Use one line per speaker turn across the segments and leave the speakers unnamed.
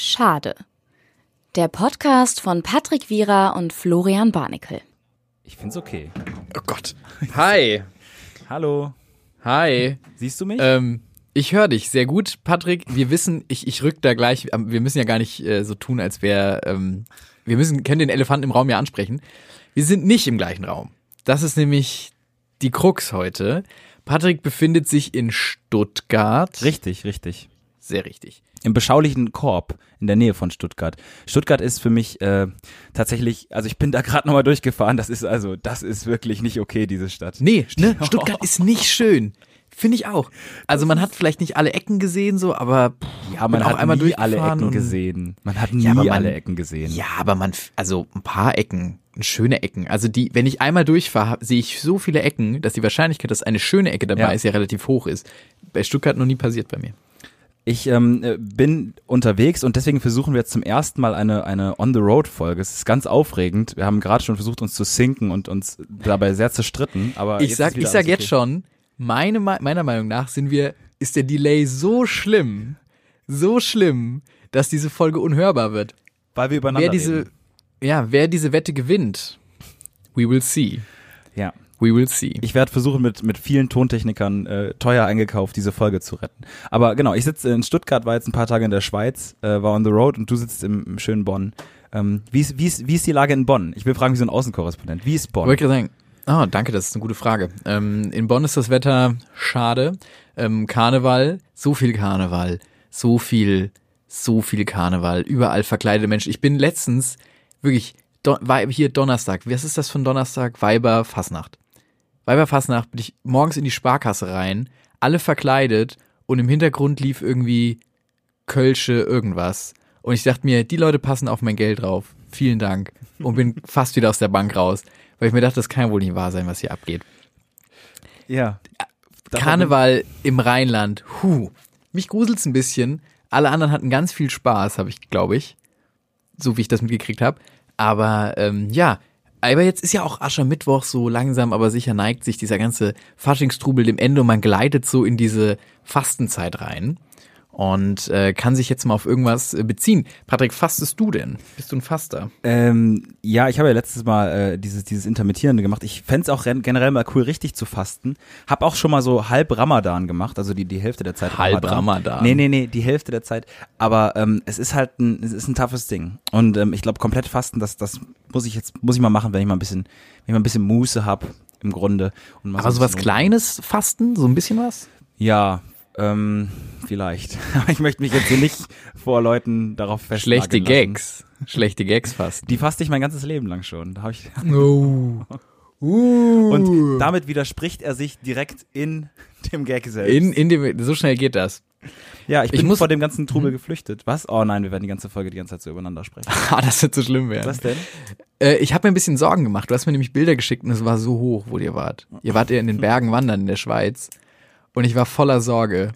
Schade. Der Podcast von Patrick Wierer und Florian Barnikel.
Ich find's okay.
Oh Gott.
Hi.
Hallo.
Hi.
Siehst du mich?
Ähm, ich höre dich sehr gut, Patrick. Wir wissen, ich, ich rück da gleich, ähm, wir müssen ja gar nicht äh, so tun, als wäre, ähm, wir müssen, können den Elefanten im Raum ja ansprechen. Wir sind nicht im gleichen Raum. Das ist nämlich die Krux heute. Patrick befindet sich in Stuttgart.
richtig, richtig.
Sehr richtig.
Im beschaulichen Korb in der Nähe von Stuttgart. Stuttgart ist für mich äh, tatsächlich, also ich bin da gerade nochmal durchgefahren, das ist also, das ist wirklich nicht okay, diese Stadt.
Nee, ne? Stuttgart ist nicht schön. Finde ich auch. Also man hat vielleicht nicht alle Ecken gesehen, so, aber pff,
Ja, man
bin auch
hat
einmal
nie alle Ecken gesehen. Man hat nie
Ja, man-
alle Ecken gesehen.
Ja, aber man, also ein paar Ecken, schöne Ecken. Also die, wenn ich einmal durchfahre, sehe ich so viele Ecken, dass die Wahrscheinlichkeit, dass eine schöne Ecke dabei
Ja.
ist, ja relativ hoch ist. Bei Stuttgart noch nie passiert bei mir.
Ich ähm, äh, bin unterwegs und deswegen versuchen wir jetzt zum ersten Mal eine, eine On-the-Road-Folge. Es ist ganz aufregend. Wir haben gerade schon versucht, uns zu sinken und uns dabei sehr zerstritten. Aber
Ich sag, ich sag
alles
jetzt
okay.
schon, meine, Me- meiner Meinung nach sind wir, ist der Delay so schlimm, so schlimm, dass diese Folge unhörbar wird.
Weil wir übereinander
Wer diese,
reden.
ja, wer diese Wette gewinnt, we will see.
Ja.
We will see.
Ich werde versuchen, mit, mit vielen Tontechnikern äh, teuer eingekauft, diese Folge zu retten. Aber genau, ich sitze in Stuttgart, war jetzt ein paar Tage in der Schweiz, äh, war on the road und du sitzt im, im schönen Bonn. Ähm, wie, ist, wie, ist, wie ist die Lage in Bonn? Ich will fragen, wie so ein Außenkorrespondent. Wie ist Bonn?
Wollte gerade sagen, oh, danke, das ist eine gute Frage. Ähm, in Bonn ist das Wetter schade. Ähm, Karneval, so viel Karneval, so viel, so viel Karneval, überall verkleidete Menschen. Ich bin letztens wirklich, war hier Donnerstag, was ist das für ein Donnerstag? Weiber Fasnacht. Weiber Fasnacht bin ich morgens in die Sparkasse rein, alle verkleidet und im Hintergrund lief irgendwie Kölsche irgendwas. Und ich dachte mir, die Leute passen auf mein Geld drauf. Vielen Dank. Und bin fast wieder aus der Bank raus. Weil ich mir dachte, das kann ja wohl nicht wahr sein, was hier abgeht.
Ja.
Karneval im Rheinland. Huh. Mich gruselt's ein bisschen. Alle anderen hatten ganz viel Spaß, habe ich, glaube ich. So wie ich das mitgekriegt habe. Aber ähm, ja, aber jetzt ist ja auch Aschermittwoch so langsam, aber sicher neigt sich dieser ganze Faschingstrubel dem Ende und man gleitet so in diese Fastenzeit rein und äh, kann sich jetzt mal auf irgendwas äh, beziehen. Patrick, fastest du denn? Bist du ein Faster?
Ähm, ja, ich habe ja letztes Mal äh, dieses, dieses Intermittierende gemacht. Ich fänd's auch generell mal cool, richtig zu fasten. Hab auch schon mal so halb Ramadan gemacht, also die, die Hälfte der Zeit
Halb Ramadan?
Nee, nee, nee, die Hälfte der Zeit. Aber ähm, es ist halt ein, es ist ein toughes Ding. Und ähm, ich glaube, komplett fasten, das, das muss ich jetzt, muss ich mal machen, wenn ich mal ein bisschen, wenn ich mal ein bisschen Muße hab im Grunde. Und mal
Aber
so
was Kleines fasten? So ein bisschen was?
Ja, ähm, vielleicht. Aber ich möchte mich jetzt hier nicht vor Leuten darauf festnageln
Schlechte
lassen.
Gags. Schlechte Gags fasten.
Die faste ich mein ganzes Leben lang schon. Da hab ich
Oh. Uh.
Und damit widerspricht er sich direkt in dem Gag selbst.
In, in dem, so schnell geht das.
ja, ich
ich
bin
muss-
vor dem ganzen Trubel geflüchtet. Was? Oh nein, wir werden die ganze Folge die ganze Zeit so übereinander sprechen.
Ah, das wird so schlimm werden.
Was denn?
Äh, ich habe mir ein bisschen Sorgen gemacht. Du hast mir nämlich Bilder geschickt und es war so hoch, wo ihr wart. Ihr wart ja in den Bergen wandern in der Schweiz. Und ich war voller Sorge.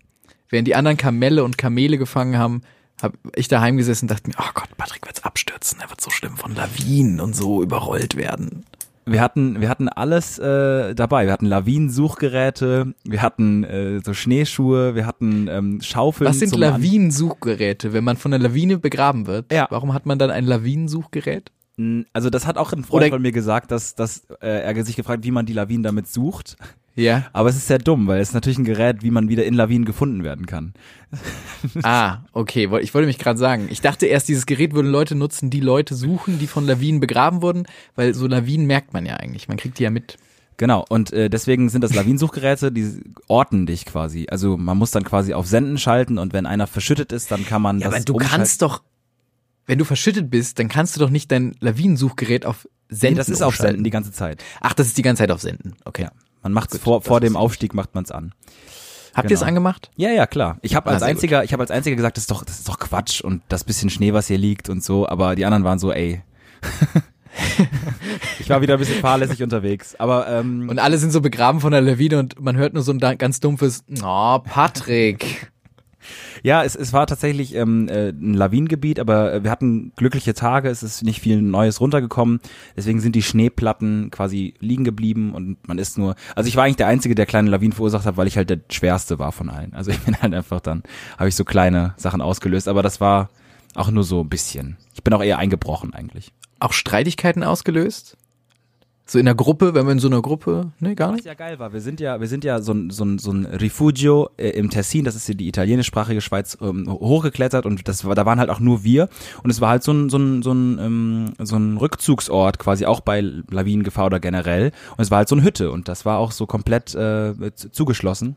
Während die anderen Kamelle und Kamele gefangen haben, habe ich daheim gesessen und dachte mir, oh Gott, Patrick wird's abstürzen. Er wird so schlimm von Lawinen und so überrollt werden.
Wir hatten, wir hatten alles äh, dabei. Wir hatten Lawinensuchgeräte, wir hatten äh, so Schneeschuhe, wir hatten ähm, Schaufeln.
Was sind Lawinensuchgeräte? Wenn man von einer Lawine begraben wird,
Ja.
warum hat man dann ein Lawinensuchgerät?
Also das hat auch ein Freund
Oder-
von mir gesagt, dass, dass äh, er sich gefragt, wie man die Lawinen damit sucht.
Ja.
Aber es ist sehr dumm, weil es ist natürlich ein Gerät, wie man wieder in Lawinen gefunden werden kann.
Ah, okay. Ich wollte mich gerade sagen. Ich dachte erst, dieses Gerät würden Leute nutzen, die Leute suchen, die von Lawinen begraben wurden, weil so Lawinen merkt man ja eigentlich. Man kriegt die ja mit.
Genau, und äh, deswegen sind das Lawinensuchgeräte, die orten dich quasi. Also man muss dann quasi auf Senden schalten und wenn einer verschüttet ist, dann kann man
Ja,
das
aber du kannst doch, wenn du verschüttet bist, dann kannst du doch nicht dein Lawinensuchgerät auf Senden
Nee, das ist auf. Senden die ganze Zeit.
Ach, das ist die ganze Zeit auf Senden. Okay.
Ja. Man macht's
Gut,
vor, vor dem Aufstieg macht man's an.
Habt ihr es
Genau.
angemacht?
Ja, ja, klar. Ich habe
Ah,
als einziger, ich habe als einziger gesagt, das ist doch das ist doch Quatsch und das bisschen Schnee, was hier liegt und so, aber die anderen waren so, ey. ich war wieder ein bisschen fahrlässig unterwegs, aber ähm,
Und alle sind so begraben von der Lawine und man hört nur so ein ganz dumpfes, oh, Patrick.
Ja, es, es war tatsächlich ähm, äh, ein Lawinengebiet, aber äh, wir hatten glückliche Tage, es ist nicht viel Neues runtergekommen, deswegen sind die Schneeplatten quasi liegen geblieben und man ist nur, also ich war eigentlich der Einzige, der kleine Lawinen verursacht hat, weil ich halt der Schwerste war von allen. Also ich bin halt einfach dann, habe ich so kleine Sachen ausgelöst, aber das war, Auch nur so ein bisschen. Ich bin auch eher eingebrochen eigentlich.
Auch Streitigkeiten ausgelöst? So in der Gruppe, wenn wir in so einer Gruppe, nee, gar
Was
nicht.
ja geil war, wir sind ja, wir sind ja so ein, so ein, so ein Rifugio äh, im Tessin, das ist ja die italienischsprachige Schweiz, ähm, hochgeklettert und das war, da waren halt auch nur wir und es war halt so ein, so ein, so ein, ähm, so ein Rückzugsort quasi auch bei Lawinengefahr oder generell und es war halt so eine Hütte und das war auch so komplett äh, zugeschlossen.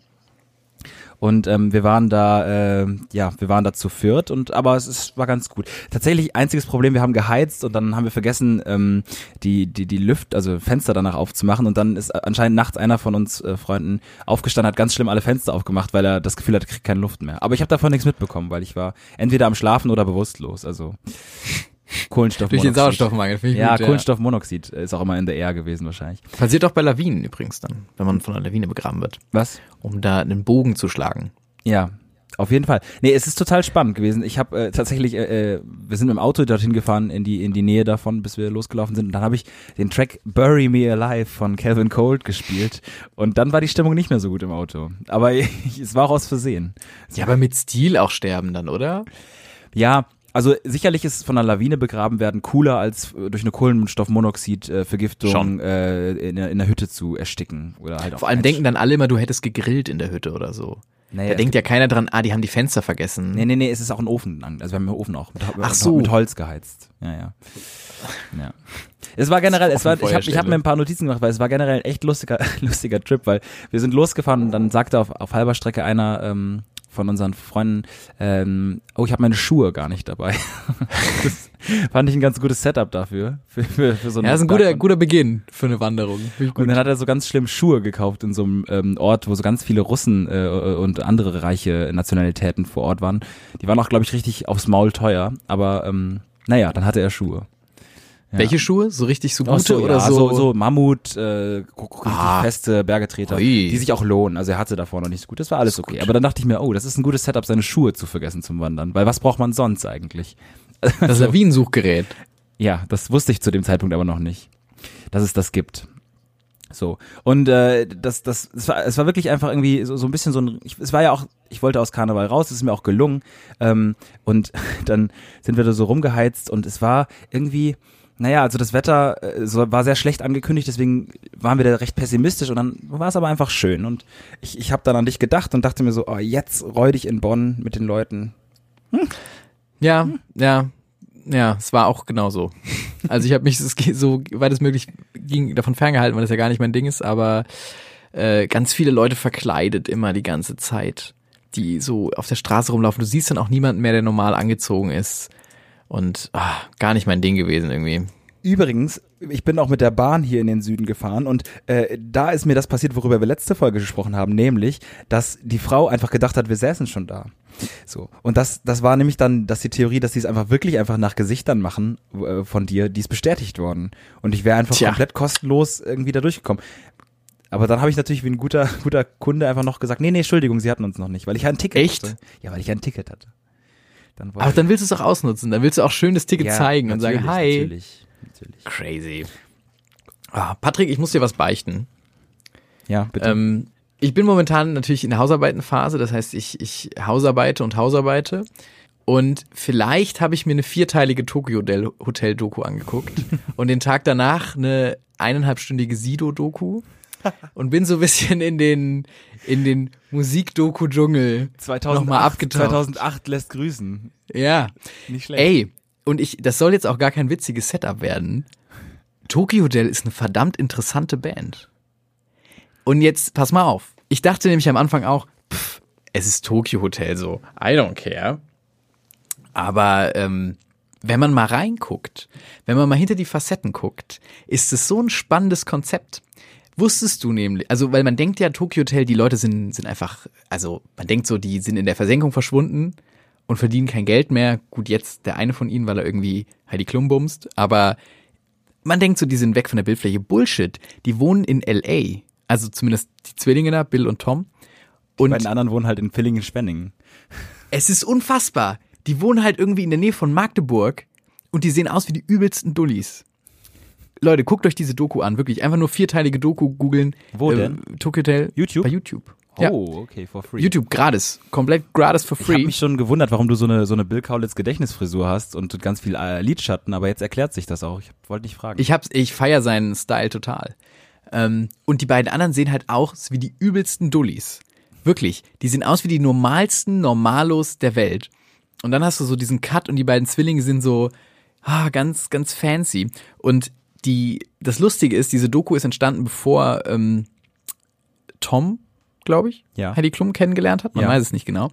Und ähm, wir waren da, äh, ja, wir waren da zu viert und aber es ist, war ganz gut. Tatsächlich einziges Problem, wir haben geheizt und dann haben wir vergessen, ähm, die, die, die Lüft, also Fenster danach aufzumachen und dann ist anscheinend nachts einer von uns äh, Freunden aufgestanden, hat ganz schlimm alle Fenster aufgemacht, weil er das Gefühl hat, er kriegt keine Luft mehr. Aber ich habe davon nichts mitbekommen, weil ich war entweder am Schlafen oder bewusstlos. Also Kohlenstoffmonoxid.
Durch den Sauerstoffmangel, finde ich
Ja,
gut.
Kohlenstoffmonoxid ist auch immer in der Air gewesen wahrscheinlich.
Passiert auch bei Lawinen übrigens dann, wenn man von einer Lawine begraben wird,
Was?
um da einen Bogen zu schlagen.
Ja, auf jeden Fall. Nee, es ist total spannend gewesen. Ich habe äh, tatsächlich, äh, äh, wir sind mit dem Auto dorthin gefahren in die in die Nähe davon, bis wir losgelaufen sind. Und dann habe ich den Track "Bury Me Alive" von Calvin Cold gespielt. Und dann war die Stimmung nicht mehr so gut im Auto. Aber ich, es war auch aus Versehen.
Ja, aber mit Stil auch sterben dann, oder?
Ja, also sicherlich ist von einer Lawine begraben werden cooler als äh, durch eine Kohlenstoffmonoxid-Vergiftung
Schon.
äh, in, der- in der Hütte zu ersticken oder halt
Vor allem denken dann alle immer, du hättest gegrillt in der Hütte oder so.
Naja,
da denkt ja keiner dran, ah, die haben die Fenster vergessen.
Nee, nee, nee, es ist auch ein Ofen. an- Also wir haben den Ofen auch mit,
Ach so.
mit Holz geheizt. Ja, ja. ja. Es war generell, es war, ich habe ich hab mir ein paar Notizen gemacht, weil es war generell ein echt lustiger, lustiger Trip, weil wir sind losgefahren und dann sagte auf, auf halber Strecke einer ähm, von unseren Freunden, ähm, oh, ich habe meine Schuhe gar nicht dabei. das fand ich ein ganz gutes Setup dafür. Für, für, für so
Ja, das ist ein guter, guter Beginn für eine Wanderung.
Und dann hat er so ganz schlimm Schuhe gekauft in so einem ähm, Ort, wo so ganz viele Russen äh, und andere reiche Nationalitäten vor Ort waren. Die waren auch, glaube ich, richtig aufs Maul teuer. Aber ähm, naja, dann hatte er Schuhe. Ja.
Welche Schuhe? So richtig so gute
so,
oder
ja,
so?
so? So Mammut, äh, richtig
Ah.
feste Bergetreter,
Ui.
die sich auch lohnen. Also er hatte davor noch nicht so gut. Das war alles okay.
gut.
Aber dann dachte ich mir, oh, das ist ein gutes Setup, seine Schuhe zu vergessen zum Wandern. Weil was braucht man sonst eigentlich?
Das Lawinensuchgerät.
Ja, das wusste ich zu dem Zeitpunkt aber noch nicht, dass es das gibt. So. Und äh, das, das, es war, es war wirklich einfach irgendwie so, so ein bisschen so ein. Ich, es war ja auch, ich wollte aus Karneval raus, es ist mir auch gelungen. Ähm, und dann sind wir da so rumgeheizt und es war irgendwie. Naja, also das Wetter äh, so, war sehr schlecht angekündigt, deswegen waren wir da recht pessimistisch und dann war es aber einfach schön. Und ich, ich habe dann an dich gedacht und dachte mir so, oh, jetzt reu dich in Bonn mit den Leuten.
Ja, ja, ja, es war auch genauso. Also ich habe mich so weit es möglich ging davon ferngehalten, weil das ja gar nicht mein Ding ist, aber äh, ganz viele Leute verkleidet immer die ganze Zeit, die so auf der Straße rumlaufen. Du siehst dann auch niemanden mehr, der normal angezogen ist und ah, gar nicht mein Ding gewesen irgendwie.
Übrigens, ich bin auch mit der Bahn hier in den Süden gefahren und äh, da ist mir das passiert, worüber wir letzte Folge gesprochen haben, nämlich, dass die Frau einfach gedacht hat, wir säßen schon da. So. Und das, das war nämlich dann, dass die Theorie, dass sie es einfach wirklich einfach nach Gesichtern machen äh, von dir, die ist bestätigt worden. Und ich wäre einfach
Tja.
komplett kostenlos irgendwie da durchgekommen. Aber dann habe ich natürlich wie ein guter, guter Kunde einfach noch gesagt, nee, nee, Entschuldigung, sie hatten uns noch nicht, weil ich ein Ticket
Echt?
hatte. Ja, weil ich ein Ticket hatte. Dann
Aber dann willst du es auch ausnutzen, dann willst du auch schön das Ticket
Ja,
zeigen und sagen, hi.
Natürlich, natürlich.
Crazy. Ah, Patrick, ich muss dir was beichten.
Ja, bitte.
Ähm, ich bin momentan natürlich in der Hausarbeitenphase, das heißt, ich, ich hausarbeite und hausarbeite. Und vielleicht habe ich mir eine vierteilige Tokyo Del- Hotel Doku angeguckt und den Tag danach eine eineinhalbstündige Sido Doku und bin so ein bisschen in den in den Musikdoku Dschungel
2008,
nochmal abgetaucht.
2008 lässt grüßen.
Ja.
Nicht schlecht.
Ey, und ich, das soll jetzt auch gar kein witziges Setup werden. Tokyo Hotel ist eine verdammt interessante Band. Und jetzt, pass mal auf. Ich dachte nämlich am Anfang auch, pff, es ist Tokyo Hotel so. I don't care. Aber ähm, wenn man mal reinguckt, wenn man mal hinter die Facetten guckt, ist es so ein spannendes Konzept. Wusstest du nämlich, also weil man denkt ja, Tokyo Hotel, die Leute sind, sind einfach, also man denkt so, die sind in der Versenkung verschwunden und verdienen kein Geld mehr. Gut, jetzt der eine von ihnen, weil er irgendwie Heidi Klum bumst, aber man denkt so, die sind weg von der Bildfläche. Bullshit. Die wohnen in L.A. Also zumindest die Zwillinge da, Bill und Tom. Und
Bei den anderen wohnen halt in Villingen-Spenningen.
es ist unfassbar. Die wohnen halt irgendwie in der Nähe von Magdeburg und die sehen aus wie die übelsten Dullis. Leute, guckt euch diese Doku an, wirklich. Einfach nur vierteilige Doku googeln.
Wo denn?
Tokyo Hotel.
YouTube?
Bei YouTube. Ja.
Oh, okay, for free.
YouTube gratis, komplett gratis for
Ich habe
free.
mich schon gewundert, warum du so eine, so eine Bill Kaulitz Gedächtnisfrisur hast und ganz viel äh, Lidschatten, aber jetzt erklärt sich das auch. Ich wollte nicht fragen.
Ich hab's, ich feier seinen Style total. Ähm, und die beiden anderen sehen halt auch wie die übelsten Dullis. Wirklich. Die sehen aus wie die normalsten Normalos der Welt. Und dann hast du so diesen Cut und die beiden Zwillinge sind so ah, ganz, ganz fancy. Und die, das Lustige ist, diese Doku ist entstanden, bevor ähm, Tom, glaube ich,
Ja.
Heidi Klum kennengelernt hat. Man
Ja.
weiß es nicht genau.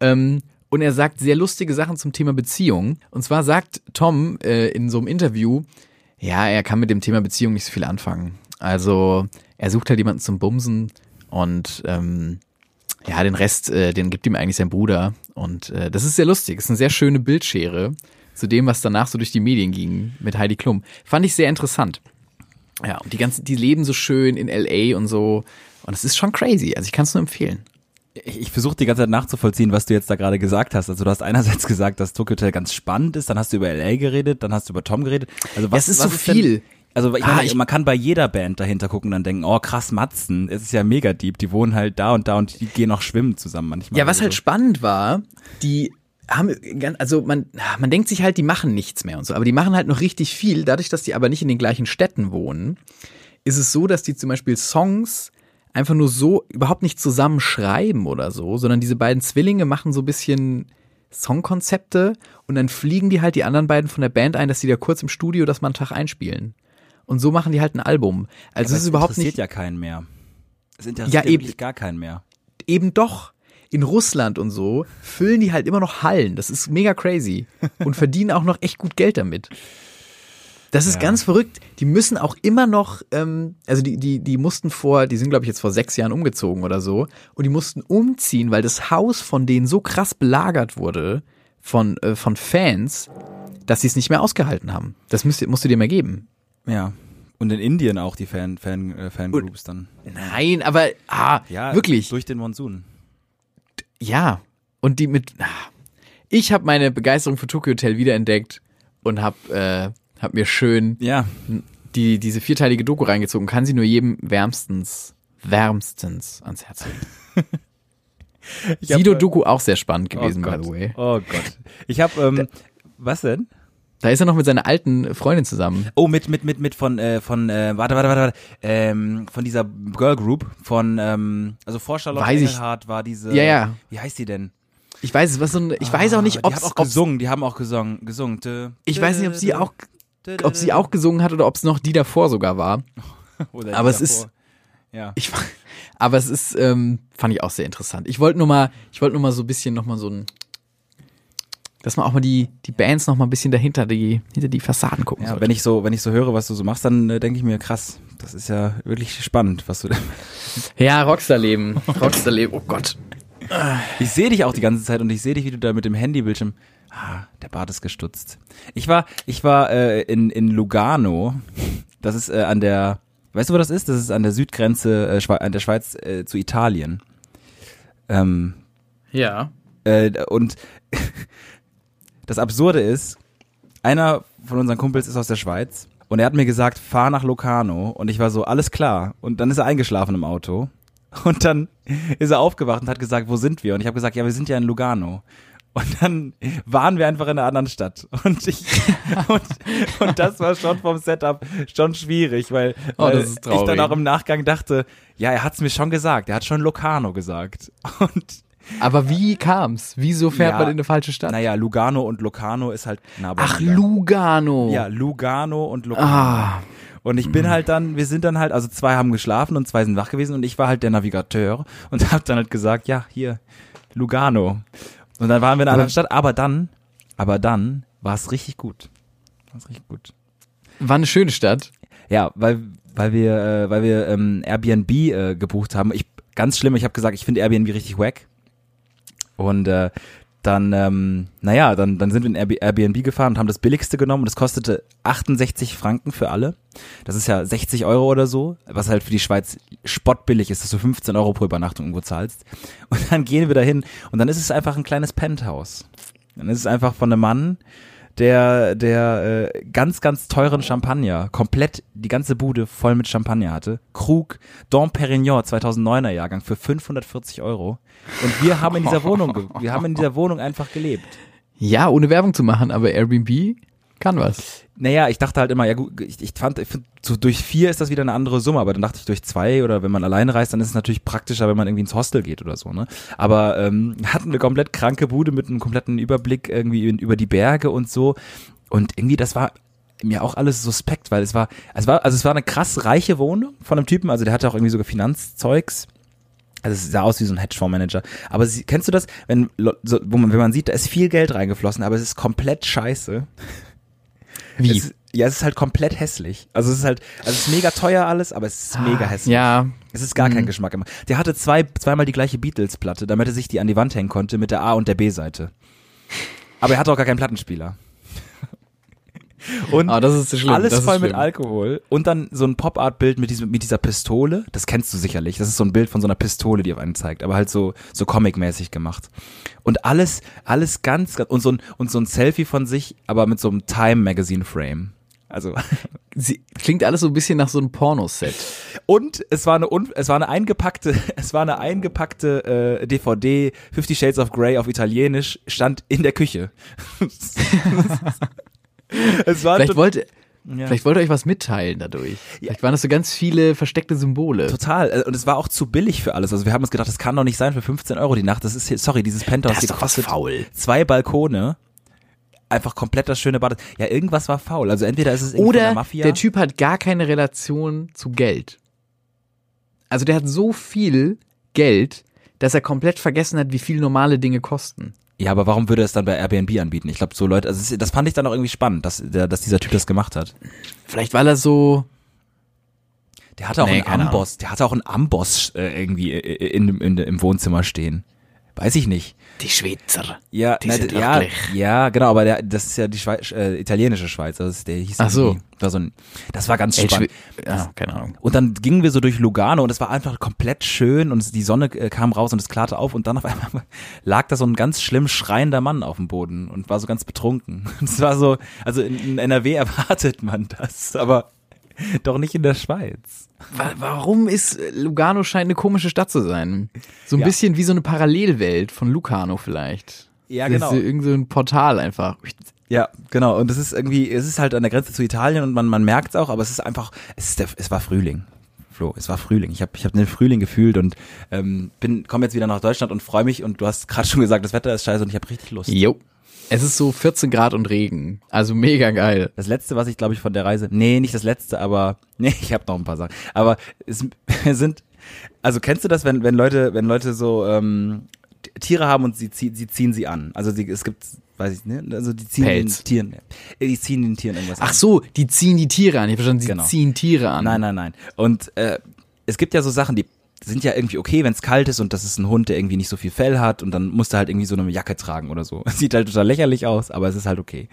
Ähm, und er sagt sehr lustige Sachen zum Thema Beziehung. Und zwar sagt Tom äh, in so einem Interview, ja, er kann mit dem Thema Beziehung nicht so viel anfangen. Also er sucht halt jemanden zum Bumsen und ähm, ja, den Rest, äh, den gibt ihm eigentlich sein Bruder. Und äh, das ist sehr lustig. Es ist eine sehr schöne Bildschere zu dem, was danach so durch die Medien ging mit Heidi Klum. Fand ich sehr interessant. Ja, und die ganzen, die leben so schön in LA und so. Und es ist schon crazy. Also ich kann es nur empfehlen.
Ich, ich versuche die ganze Zeit nachzuvollziehen, was du jetzt da gerade gesagt hast. Also du hast einerseits gesagt, dass Tokyo Hotel ganz spannend ist, dann hast du über LA geredet, dann hast du über Tom geredet. Also was,
es ist
was
so viel.
Denn, also ich
Ah,
meine,
ich-
man kann bei jeder Band dahinter gucken und dann denken, oh krass, Matzen, es ist ja mega deep, die wohnen halt da und da und die gehen auch schwimmen zusammen manchmal.
Ja, was
oder
halt spannend war, die haben, also man, man denkt sich halt, die machen nichts mehr und so, aber die machen halt noch richtig viel. Dadurch, dass die aber nicht in den gleichen Städten wohnen, ist es so, dass die zum Beispiel Songs einfach nur so überhaupt nicht zusammen schreiben oder so, sondern diese beiden Zwillinge machen so ein bisschen Songkonzepte und dann fliegen die halt die anderen beiden von der Band ein, dass die da kurz im Studio das mal einen Tag einspielen. Und so machen die halt ein Album. Also es ist überhaupt
interessiert
nicht
ja keinen mehr. Es interessiert
Ja, eben.
gar keinen mehr.
eben doch in Russland und so füllen die halt immer noch Hallen. Das ist mega crazy und verdienen auch noch echt gut Geld damit. Das ist
Ja.
ganz verrückt. Die müssen auch immer noch, ähm, also die, die, die mussten vor, die sind glaube ich jetzt vor sechs Jahren umgezogen oder so und die mussten umziehen, weil das Haus von denen so krass belagert wurde von, äh, von Fans, dass sie es nicht mehr ausgehalten haben. Das müsst, musst du dir mal geben.
Ja. Und in Indien auch die Fan, Fan, äh, Fangroups dann.
Nein, aber ah,
Ja,
wirklich.
Durch den Monsun.
Ja, und die mit. ah. Ich habe meine Begeisterung für Tokyo Hotel wiederentdeckt und habe äh, hab mir schön
Ja.
die, diese vierteilige Doku reingezogen. Kann sie nur jedem wärmstens, wärmstens ans Herz legen. Sido
äh,
Doku auch sehr spannend
oh
gewesen, by
Gott.
the way.
Oh Gott. Ich habe, ähm, was denn?
Da ist er noch mit seiner alten Freundin zusammen.
Oh, mit, mit, mit, mit von, äh, von, äh, warte, warte, warte, warte, ähm, von dieser Girl Group, von, ähm, also vor Charlotte
Weiß.
Engelhardt war diese,
Ja, ja.
wie heißt die denn?
Ich weiß es, was so ein, ich weiß auch
Ah,
nicht,
die
ob
haben auch gesungen, die haben auch gesungen, gesungen. Dö,
ich
dö,
weiß nicht, ob sie
dö,
auch, ob sie auch gesungen hat oder ob es noch die davor sogar war.
Oder
aber
die
es ist-
ja.
Ich, aber es ist, ähm, fand ich auch sehr interessant. Ich wollte nur mal, ich wollte nur mal so ein bisschen noch mal so ein, dass man auch mal die, die Bands noch mal ein bisschen dahinter die, hinter die Fassaden gucken
Ja,
sollte.
wenn ich so, wenn ich so höre, was du so machst, dann äh, denke ich mir, krass, das ist ja wirklich spannend, was du da.
Ja, Rockstar-Leben. Rockstar-Leben, oh Gott.
Ich sehe dich auch die ganze Zeit und ich sehe dich, wie du da mit dem Handybildschirm. Ah, der Bart ist gestutzt. Ich war, ich war äh, in, in Lugano. Das ist äh, an der, weißt du, wo das ist? Das ist an der Südgrenze äh, an der Schweiz äh, zu Italien. Ähm,
Ja.
äh, und das Absurde ist, einer von unseren Kumpels ist aus der Schweiz und er hat mir gesagt, fahr nach Locarno und ich war so, alles klar. Und dann ist er eingeschlafen im Auto und dann ist er aufgewacht und hat gesagt, wo sind wir? Und ich habe gesagt, ja, wir sind ja in Lugano. Und dann waren wir einfach in einer anderen Stadt. Und ich und, und das war schon vom Setup schon schwierig, weil,
Oh,
weil ich dann auch im Nachgang dachte, ja, er hat's mir schon gesagt. Er hat schon Locarno gesagt. Und
Aber wie kam's? Wieso fährt
Ja,
man in eine falsche Stadt?
naja, Lugano und Locarno ist halt nah
Ach. Lugano.
Ja, Lugano und Locarno.
Ah.
Und ich bin halt dann, wir sind dann halt, also zwei haben geschlafen und zwei sind wach gewesen und ich war halt der Navigateur und hab dann halt gesagt, ja, hier, Lugano. Und dann waren wir in einer anderen Stadt, aber dann, aber dann war es richtig gut. War es richtig gut.
War eine schöne Stadt.
Ja, weil, weil wir, äh, weil wir ähm, Airbnb äh, gebucht haben. Ich, ganz schlimm, ich habe gesagt, ich finde Airbnb richtig wack. Und äh, dann, ähm, naja, dann, dann sind wir in Airb- Airbnb gefahren und haben das billigste genommen und das kostete 68 Franken für alle. Das ist ja 60 Euro oder so, was halt für die Schweiz spottbillig ist, dass du 15 Euro pro Übernachtung irgendwo zahlst. Und dann gehen wir dahin und dann ist es einfach ein kleines Penthouse. Dann ist es einfach von einem Mann, der, der äh, ganz, ganz teuren Champagner, komplett die ganze Bude voll mit Champagner hatte. Krug Dom Perignon 2009er Jahrgang für 540 Euro. Und wir haben in dieser Wohnung, wir haben in dieser Wohnung einfach gelebt.
Ja, ohne Werbung zu machen, aber Airbnb kann was.
Naja, ich dachte halt immer, ja gut, ich, ich fand, ich find, so durch vier ist das wieder eine andere Summe, aber dann dachte ich durch zwei oder wenn man alleine reist, dann ist es natürlich praktischer, wenn man irgendwie ins Hostel geht oder so, ne? Aber ähm, hatten eine komplett kranke Bude mit einem kompletten Überblick irgendwie über die Berge und so. Und irgendwie, das war mir auch alles suspekt, weil es war, es war, also es war eine krass reiche Wohnung von einem Typen, also der hatte auch irgendwie sogar Finanzzeugs. Also es sah aus wie so ein Hedgefondsmanager. Aber sie, kennst du das, wenn, so, wo man, wenn man sieht, da ist viel Geld reingeflossen, aber es ist komplett scheiße.
Wie?
Es, ja, es ist halt komplett hässlich. Also es ist halt, also es ist mega teuer alles, aber es ist mega hässlich.
Ja,
Es ist gar kein Geschmack immer. Der hatte zwei, zweimal die gleiche Beatles-Platte, damit er sich die an die Wand hängen konnte mit der A- und der B-Seite. Aber er hatte auch gar keinen Plattenspieler. Und
Ah, das ist schlimm.
alles voll mit
schlimm.
Alkohol und dann so ein Pop-Art-Bild mit, diesem, mit dieser Pistole. Das kennst du sicherlich. Das ist so ein Bild von so einer Pistole, die auf einen zeigt, aber halt so, so comic-mäßig gemacht. Und alles, alles ganz, ganz und so ein, und so ein Selfie von sich, aber mit so einem Time-Magazine-Frame. Also,
Sie, klingt alles so ein bisschen nach so einem Pornoset.
und es war eine, un, es war eine eingepackte, es war eine eingepackte äh, DVD Fifty Shades of Grey auf Italienisch, stand in der Küche. es war
Vielleicht wollte,
ja.
vielleicht wollte euch was mitteilen dadurch. Vielleicht waren das so ganz viele versteckte Symbole.
Total. Äh, Und es war auch zu billig für alles. Also wir haben uns gedacht, das kann doch nicht sein für 15 Euro die Nacht. Das ist, hier- sorry, dieses Penthouse
Da ist doch was faul.
zwei Balkone. Einfach komplett das schöne Bad. Ja, irgendwas war faul. Also entweder ist es von der
Oder
Mafia.
der Typ hat gar keine Relation zu Geld. Also der hat so viel Geld, dass er komplett vergessen hat, wie viel normale Dinge kosten.
Ja, aber warum würde er es dann bei Airbnb anbieten? Ich glaube, so Leute, also das fand ich dann auch irgendwie spannend, dass, der, dass dieser Typ das gemacht hat.
Vielleicht weil er so,
Der hatte auch
Nee,
einen Amboss, der hatte auch einen Amboss äh, irgendwie äh, in, in, im Wohnzimmer stehen. Weiß ich nicht.
die Schweizer.
Ja,
Die
na,
sind
ja, ja, genau, aber der, das ist ja die Schweiz, äh, italienische Schweiz, also der hieß
Ach so.
war so ein, das war ganz
El
spannend.
Schwe- ja, keine Ahnung.
Und dann gingen wir so durch Lugano und es war einfach komplett schön und die Sonne äh, kam raus und es klarte auf und dann auf einmal lag da so ein ganz schlimm schreiender Mann auf dem Boden und war so ganz betrunken. Und es war so, also in, in NRW erwartet man das, aber doch nicht in der Schweiz.
Wa- Warum ist äh, Lugano scheint eine komische Stadt zu sein? So ein
Ja.
bisschen wie so eine Parallelwelt von Lucano vielleicht.
Ja,
Das
genau.
ist so irgend so ein Portal einfach.
Ja, genau. Und es ist irgendwie, es ist halt an der Grenze zu Italien und man, man merkt es auch, aber es ist einfach, es, ist der, es war Frühling. Flo, es war Frühling. Ich habe ich hab den Frühling gefühlt und ähm, bin komme jetzt wieder nach Deutschland und freue mich und du hast gerade schon gesagt, das Wetter ist scheiße und ich habe richtig Lust.
Jo. Es ist so 14 Grad und Regen. Also mega geil.
Das letzte, was ich glaube ich von der Reise, nee, nicht das letzte, aber nee, ich habe noch ein paar Sachen. Aber es sind, also kennst du das, wenn wenn Leute, wenn Leute so ähm, Tiere haben und sie, zie- sie ziehen sie an. Also sie, es gibt, weiß ich nicht, also die ziehen
Pelz.
den Tieren, äh, die ziehen den Tieren irgendwas an.
Ach so, die ziehen die Tiere an. Ich verstanden, sie
Genau.
ziehen Tiere an.
Nein, nein, nein. Und äh, es gibt ja so Sachen, die sind ja irgendwie okay, wenn es kalt ist und das ist ein Hund, der irgendwie nicht so viel Fell hat und dann musst du halt irgendwie so eine Jacke tragen oder so. Sieht halt total lächerlich aus, aber es ist halt okay.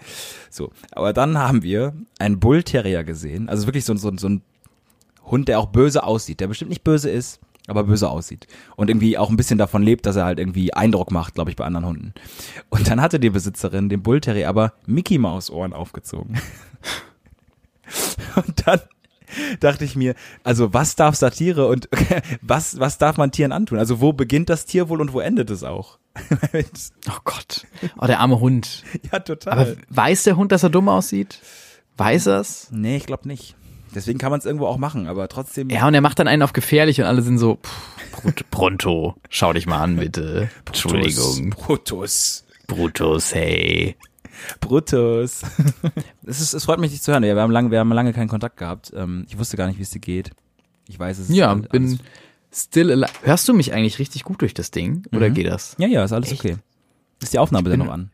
So, aber dann haben wir einen Bull Terrier gesehen, also wirklich so, so, so ein Hund, der auch böse aussieht, der bestimmt nicht böse ist, aber böse aussieht und irgendwie auch ein bisschen davon lebt, dass er halt irgendwie Eindruck macht, glaube ich, bei anderen Hunden. Und dann hatte die Besitzerin dem Bull Terrier aber Mickey Maus Ohren aufgezogen. Und dann dachte ich mir, also was darf Satire und was, was darf man Tieren antun? Also wo beginnt das Tier wohl und wo endet es auch?
Oh Gott. Oh, der arme Hund.
ja, total.
Aber weiß der Hund, dass er dumm aussieht? Weiß er's?
nee, ich glaube nicht. Deswegen kann man es irgendwo auch machen, aber trotzdem.
Ja, und er macht dann einen auf gefährlich und alle sind so, pff, Pronto, schau dich mal an, bitte. Entschuldigung.
Brutus.
Brutus, hey.
Brutus. es, ist, es freut mich, dich zu hören. Ja, wir haben lange, wir haben lange keinen Kontakt gehabt. Ähm, ich wusste gar nicht, wie es dir geht. Ich weiß es. ist
Ja,
alles-
bin still alive. Hörst du mich eigentlich richtig gut durch das Ding? Oder
Mhm.
geht das?
Ja, ja, ist alles
Echt?
okay. Ist die Aufnahme denn noch an?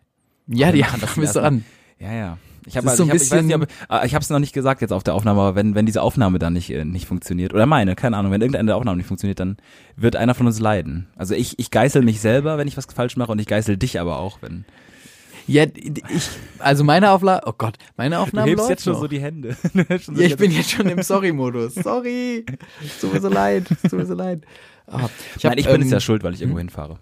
Ja, die haben ist dran.
Ja, ja. Ich habe also,
so ein
ich, hab, ich
bisschen-
ich habe es noch nicht gesagt jetzt auf der Aufnahme, aber wenn wenn diese Aufnahme dann nicht äh, nicht funktioniert oder meine, keine Ahnung, wenn irgendeine der Aufnahmen nicht funktioniert, dann wird einer von uns leiden. Also ich ich geißel mich selber, wenn ich was falsch mache und ich geißel dich aber auch, wenn
Ja, ich, also meine Aufnahme, oh Gott, meine
du
Aufnahme
hebst
läuft
jetzt schon
noch.
so die Hände. Du hebst so
Ja, ich bin jetzt schon im Sorry-Modus. Sorry. Es Tut mir so leid. Es Tut mir so leid. Ah, ich hab,
Nein, ich bin
ähm,
jetzt ja schuld, weil ich irgendwo hinfahre.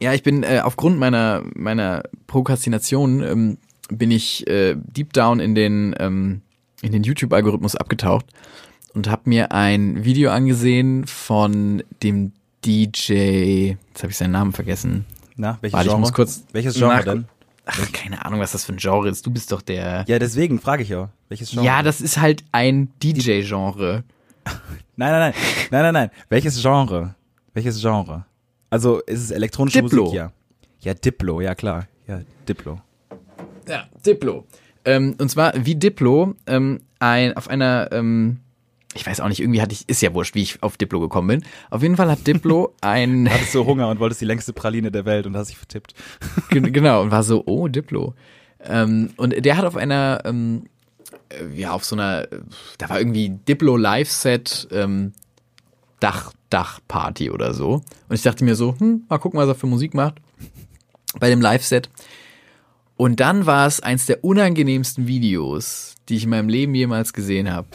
Ja, ich bin äh, aufgrund meiner meiner Prokrastination ähm, bin ich äh, deep down in den, ähm, in den YouTube-Algorithmus abgetaucht und habe mir ein Video angesehen von dem DJ, jetzt habe ich seinen Namen vergessen.
Na, welches
Warte, ich
Genre?
muss kurz
welches Genre
nach-
denn?
Ach, keine Ahnung, was das für ein Genre ist. Du bist doch der.
Ja, deswegen frage ich ja. Welches Genre?
Ja, das ist halt ein DJ-Genre.
Nein, nein, nein. Nein, nein, nein. Welches Genre? Welches Genre? Also, ist es elektronische
Diplo.
Musik? Ja. Ja, Diplo, ja klar. Ja, Diplo.
Ja, Diplo. Ähm, und zwar wie Diplo ähm, ein, auf einer, ähm, ich weiß auch nicht, irgendwie hatte ich, ist ja wurscht, wie ich auf Diplo gekommen bin. Auf jeden Fall hat Diplo ein,
Hattest so Hunger und wolltest die längste Praline der Welt und hast dich vertippt.
Gen- genau, und war so, oh, Diplo. Ähm, und der hat auf einer, ähm, äh, ja, auf so einer, da war irgendwie Diplo Live-Set, ähm, Dach, Dachparty oder so. Und ich dachte mir so, hm, mal gucken, was er für Musik macht. Bei dem Live-Set. Und dann war es eins der unangenehmsten Videos, die ich in meinem Leben jemals gesehen habe.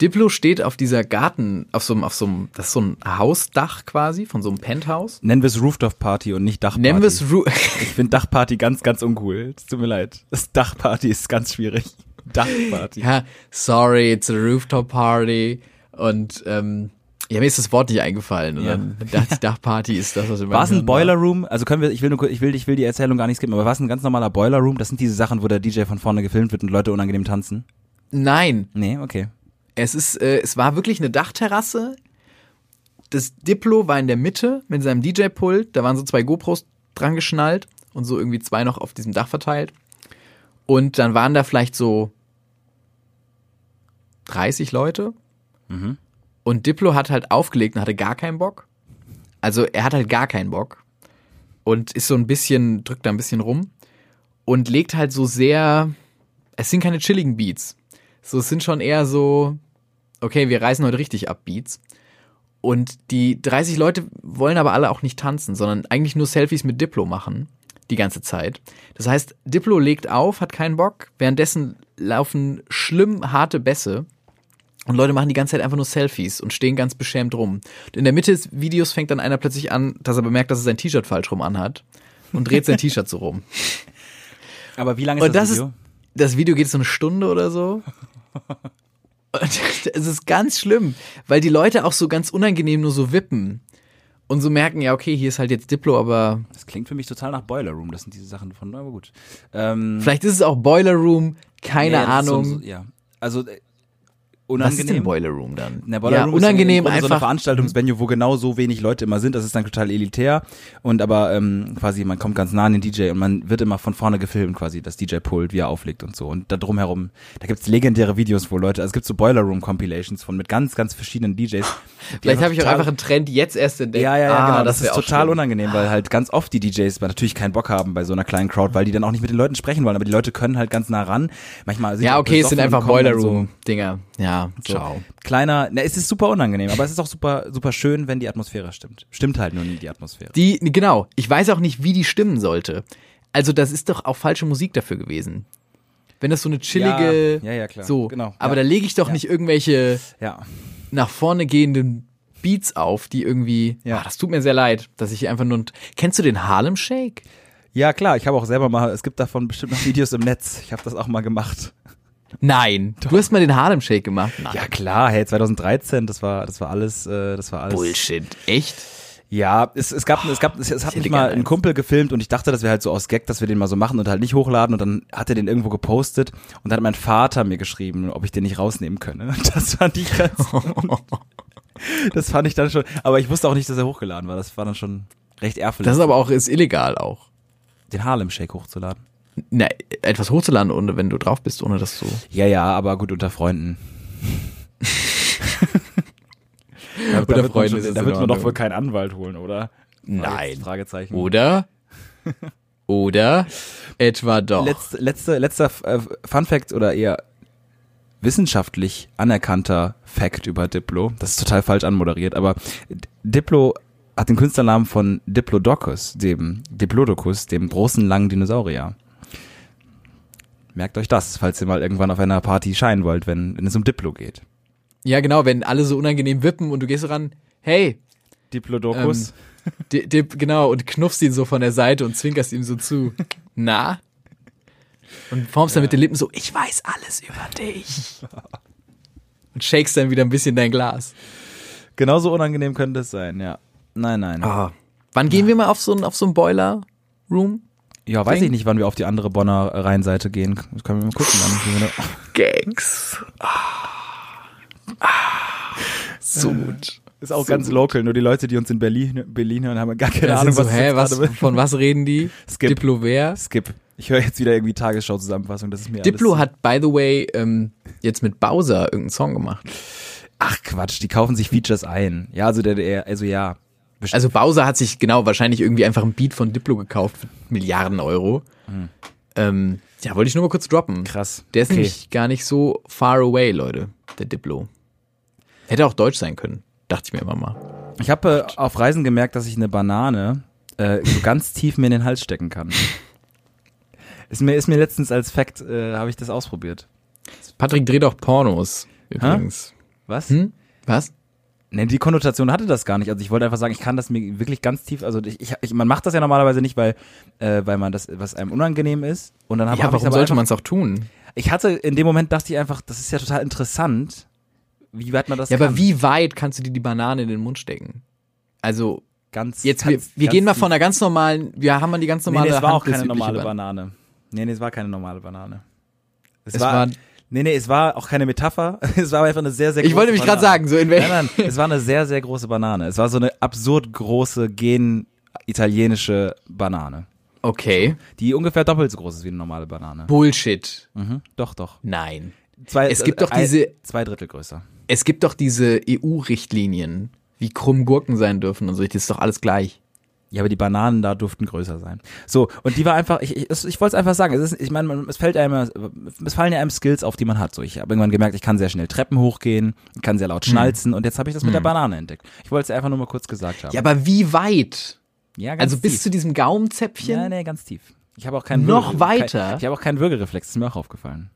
Diplo steht auf dieser Garten, auf so einem, auf so einem, das ist so ein Hausdach quasi, von so einem Penthouse.
Nennen wir es Rooftop Party und nicht Dachparty.
Nennen wir es Ru
Ich finde Dachparty ganz, ganz uncool. Es tut mir leid. Das Dachparty ist ganz schwierig. Dachparty.
ja, sorry, it's a rooftop party. Und ähm, ja, mir ist das Wort nicht eingefallen. Und
Ja.
dann dachte ich, Dachparty ist das, was meinem
War es ein Boiler Room? Also können wir, ich will nur, ich will, ich will die Erzählung gar nicht skippen, aber war es ein ganz normaler Boiler Room? Das sind diese Sachen, wo der DJ von vorne gefilmt wird und Leute unangenehm tanzen?
Nein,
Nee, okay.
Es ist, äh, es war wirklich eine Dachterrasse. Das Diplo war in der Mitte mit seinem DJ-Pult. Da waren so zwei GoPros dran geschnallt und so irgendwie zwei noch auf diesem Dach verteilt. Und dann waren da vielleicht so 30 Leute.
Mhm.
Und Diplo hat halt aufgelegt und hatte gar keinen Bock. Also er hat halt gar keinen Bock. Und ist so ein bisschen, drückt da ein bisschen rum. Und legt halt so sehr, es sind keine chilligen Beats. So, es sind schon eher so, okay, wir reißen heute richtig ab Beats. Und die 30 Leute wollen aber alle auch nicht tanzen, sondern eigentlich nur Selfies mit Diplo machen. Die ganze Zeit. Das heißt, Diplo legt auf, hat keinen Bock. Währenddessen laufen schlimm harte Bässe. Und Leute machen die ganze Zeit einfach nur Selfies und stehen ganz beschämt rum. Und in der Mitte des Videos fängt dann einer plötzlich an, dass er bemerkt, dass er sein T-Shirt falsch rum anhat. Und dreht sein T-Shirt so rum.
Aber wie lange ist
Und
das,
das
Video?
ist, das Video geht so eine Stunde oder so. Und es ist ganz schlimm, weil die Leute auch so ganz unangenehm nur so wippen. Und so merken, ja, okay, hier ist halt jetzt Diplo, aber
das klingt für mich total nach Boiler Room. Das sind diese Sachen von, aber gut. Ähm,
vielleicht ist es auch Boiler Room, keine
ist
Ahnung.
So, so, ja. Also, äh,
Was ist denn
unangenehm.
Boiler Room dann?
Na, Boiler
ja,
Room
unangenehm
ist ja Grunde so
einfach.
Veranstaltungsvenue, wo genau so wenig Leute immer sind. Das ist dann total elitär. Und aber ähm, quasi, man kommt ganz nah an den DJ und man wird immer von vorne gefilmt, quasi, das DJ-Pult, wie er auflegt und so. Und da drumherum, da gibt's legendäre Videos, wo Leute, also es gibt so Boiler Room-Compilations von mit ganz, ganz verschiedenen DJs.
Vielleicht habe ich auch einfach einen Trend jetzt erst entdeckt.
Ja, ja, ja,
ah,
genau. Das,
wär
ist total
schlimm.
unangenehm, weil halt ganz oft die DJs natürlich keinen Bock haben bei so einer kleinen Crowd, weil die dann auch nicht mit den Leuten sprechen wollen. Aber die Leute können halt ganz nah ran. Manchmal sind
Ja, okay, es sind einfach Boiler
dann so-
Room-Dinger. Ja,
so
ciao.
Kleiner, na, es ist super unangenehm, aber es ist auch super, super schön, wenn die Atmosphäre stimmt. Stimmt halt nur nie die Atmosphäre.
Die, genau, ich weiß auch nicht, wie die stimmen sollte. Also, das ist doch auch falsche Musik dafür gewesen. Wenn das so eine chillige.
Ja, ja, ja, klar.
So,
Genau,
aber
ja.
da lege ich doch
Ja.
nicht irgendwelche
Ja.
nach vorne gehenden Beats auf, die irgendwie.
Ja.
Ah, das tut mir sehr leid, dass ich einfach nur. Kennst du den Harlem Shake?
Ja, klar, ich habe auch selber mal, es gibt davon bestimmt noch Videos im Netz. Ich habe das auch mal gemacht.
Nein. Du hast mal den Harlem Shake gemacht? Nein.
Ja, klar, hey, 2013, das war, das war alles, äh, das war alles.
Bullshit. Echt?
Ja, es, es gab, es gab, es, es hat mich mal ein. Kumpel gefilmt und ich dachte, das wäre halt so aus Gag, dass wir den mal so machen und halt nicht hochladen und dann hat er den irgendwo gepostet und dann hat mein Vater mir geschrieben, ob ich den nicht rausnehmen könne. Und das fand ich ganz, das fand ich dann schon, aber ich wusste auch nicht, dass er hochgeladen war. Das war dann schon recht
Das
ehrverletzend,
ist aber auch ist illegal auch.
den Harlem Shake hochzuladen.
Na, etwas hochzuladen, ohne wenn du drauf bist, ohne dass du.
Ja, ja, aber gut unter Freunden. da,
Unter
da wird
Freunden
da wird man doch wohl keinen Anwalt holen, oder?
Nein.
Fragezeichen.
Oder? Oder etwa doch.
Letzte, letzte, letzter äh, Fun Fact oder eher wissenschaftlich anerkannter Fact über Diplo. Das ist total falsch anmoderiert, aber Diplo hat den Künstlernamen von Diplodocus, dem Diplodocus, dem großen langen Dinosaurier. Merkt euch das, falls ihr mal irgendwann auf einer Party scheinen wollt, wenn, wenn es um Diplo geht.
Ja, genau, wenn alle so unangenehm wippen und du gehst ran, hey,
Diplodocus.
di- di- genau, und knuffst ihn so von der Seite und zwinkerst ihm so zu. Na? Und formst dann mit den Lippen so, ich weiß alles über dich. Und shakest dann wieder ein bisschen dein Glas.
Genauso unangenehm könnte es sein, ja. Nein, nein.
Ah. Wann gehen wir mal auf so auf so ein Boiler Room?
Ja, weiß
Ding.
ich nicht, wann wir auf die andere Bonner Rheinseite gehen. Das können wir mal gucken. Dann.
Gags. So gut.
Ist auch
So
ganz
gut.
local, nur die Leute, die uns in Berlin, Berlin hören, haben gar keine
Ja,
Ahnung,
so,
was
hä, was, von was reden die?
Skip.
Diplo wer?
Skip. Ich höre jetzt wieder irgendwie Tagesschau-Zusammenfassung, das ist mir
Diplo hat, by the way, ähm, jetzt mit Bowser irgendeinen Song gemacht.
Ach Quatsch, die kaufen sich Features ein. Ja, also der, der also ja. Best-
Also Bowser hat sich genau wahrscheinlich irgendwie einfach ein Beat von Diplo gekauft für Milliarden Euro. Ähm, ja, wollte ich nur mal kurz droppen.
krass.
Der ist
Okay.
nämlich gar nicht so far away, Leute, der Diplo. Hätte auch deutsch sein können, dachte ich mir immer mal.
Ich habe äh, auf Reisen gemerkt, dass ich eine Banane äh, so ganz tief mir in den Hals stecken kann. Ist mir, ist mir letztens als Fact, äh, habe ich das ausprobiert.
Patrick dreht auch Pornos, übrigens.
Was?
Hm? Was?
Ne, die Konnotation hatte das gar nicht. Also ich wollte einfach sagen, ich kann das mir wirklich ganz tief, also ich, ich, man macht das ja normalerweise nicht, weil, äh, weil man das, was einem unangenehm ist. Und dann habe
Ja,
hab ich
warum
aber
sollte man es auch tun?
Ich hatte, in dem Moment dachte ich einfach, das ist ja total interessant, wie weit man das
Ja,
kann.
aber wie weit kannst du dir die Banane in den Mund stecken? Also,
Ganz,
jetzt, wir,
ganz,
wir
ganz
gehen mal von einer ganz normalen, wir haben mal die ganz
Nee,
normale
nee, es war auch keine normale
Ban-
Banane. Nee, nee, es war keine normale Banane. Es,
Es
war,
war-
nee, nee, es war auch keine Metapher. Es war einfach eine sehr, sehr große
Ich wollte mich gerade sagen, so in welchem.
Nein, nein, es war eine sehr, sehr große Banane. Es war so eine absurd große, gen italienische Banane.
Okay.
Die ungefähr doppelt so groß ist wie eine normale Banane.
Bullshit.
Mhm, doch, doch.
Nein.
Zwei,
Es gibt doch
ein-
diese-
Zwei Drittel größer.
Es gibt doch diese EU-Richtlinien, wie krumm Gurken sein dürfen und so. Das ist doch alles gleich.
Ja, aber die Bananen da durften größer sein. So, und die war einfach, ich, ich, ich wollte es einfach sagen, es ist, ich meine, es fällt einem, es fallen ja einem Skills auf, die man hat. So, ich habe irgendwann gemerkt, ich kann sehr schnell Treppen hochgehen, kann sehr laut schnalzen und jetzt habe ich das mit der Banane entdeckt. Ich wollte es einfach nur mal kurz gesagt haben.
Ja, aber wie weit?
Ja, ganz
Also bis
tief.
zu diesem Gaumenzäpfchen?
Ja, nee, ganz tief. Ich habe auch keinen
Noch
Würge-
weiter?
Kein, ich habe auch keinen Würgereflex, das ist mir auch aufgefallen.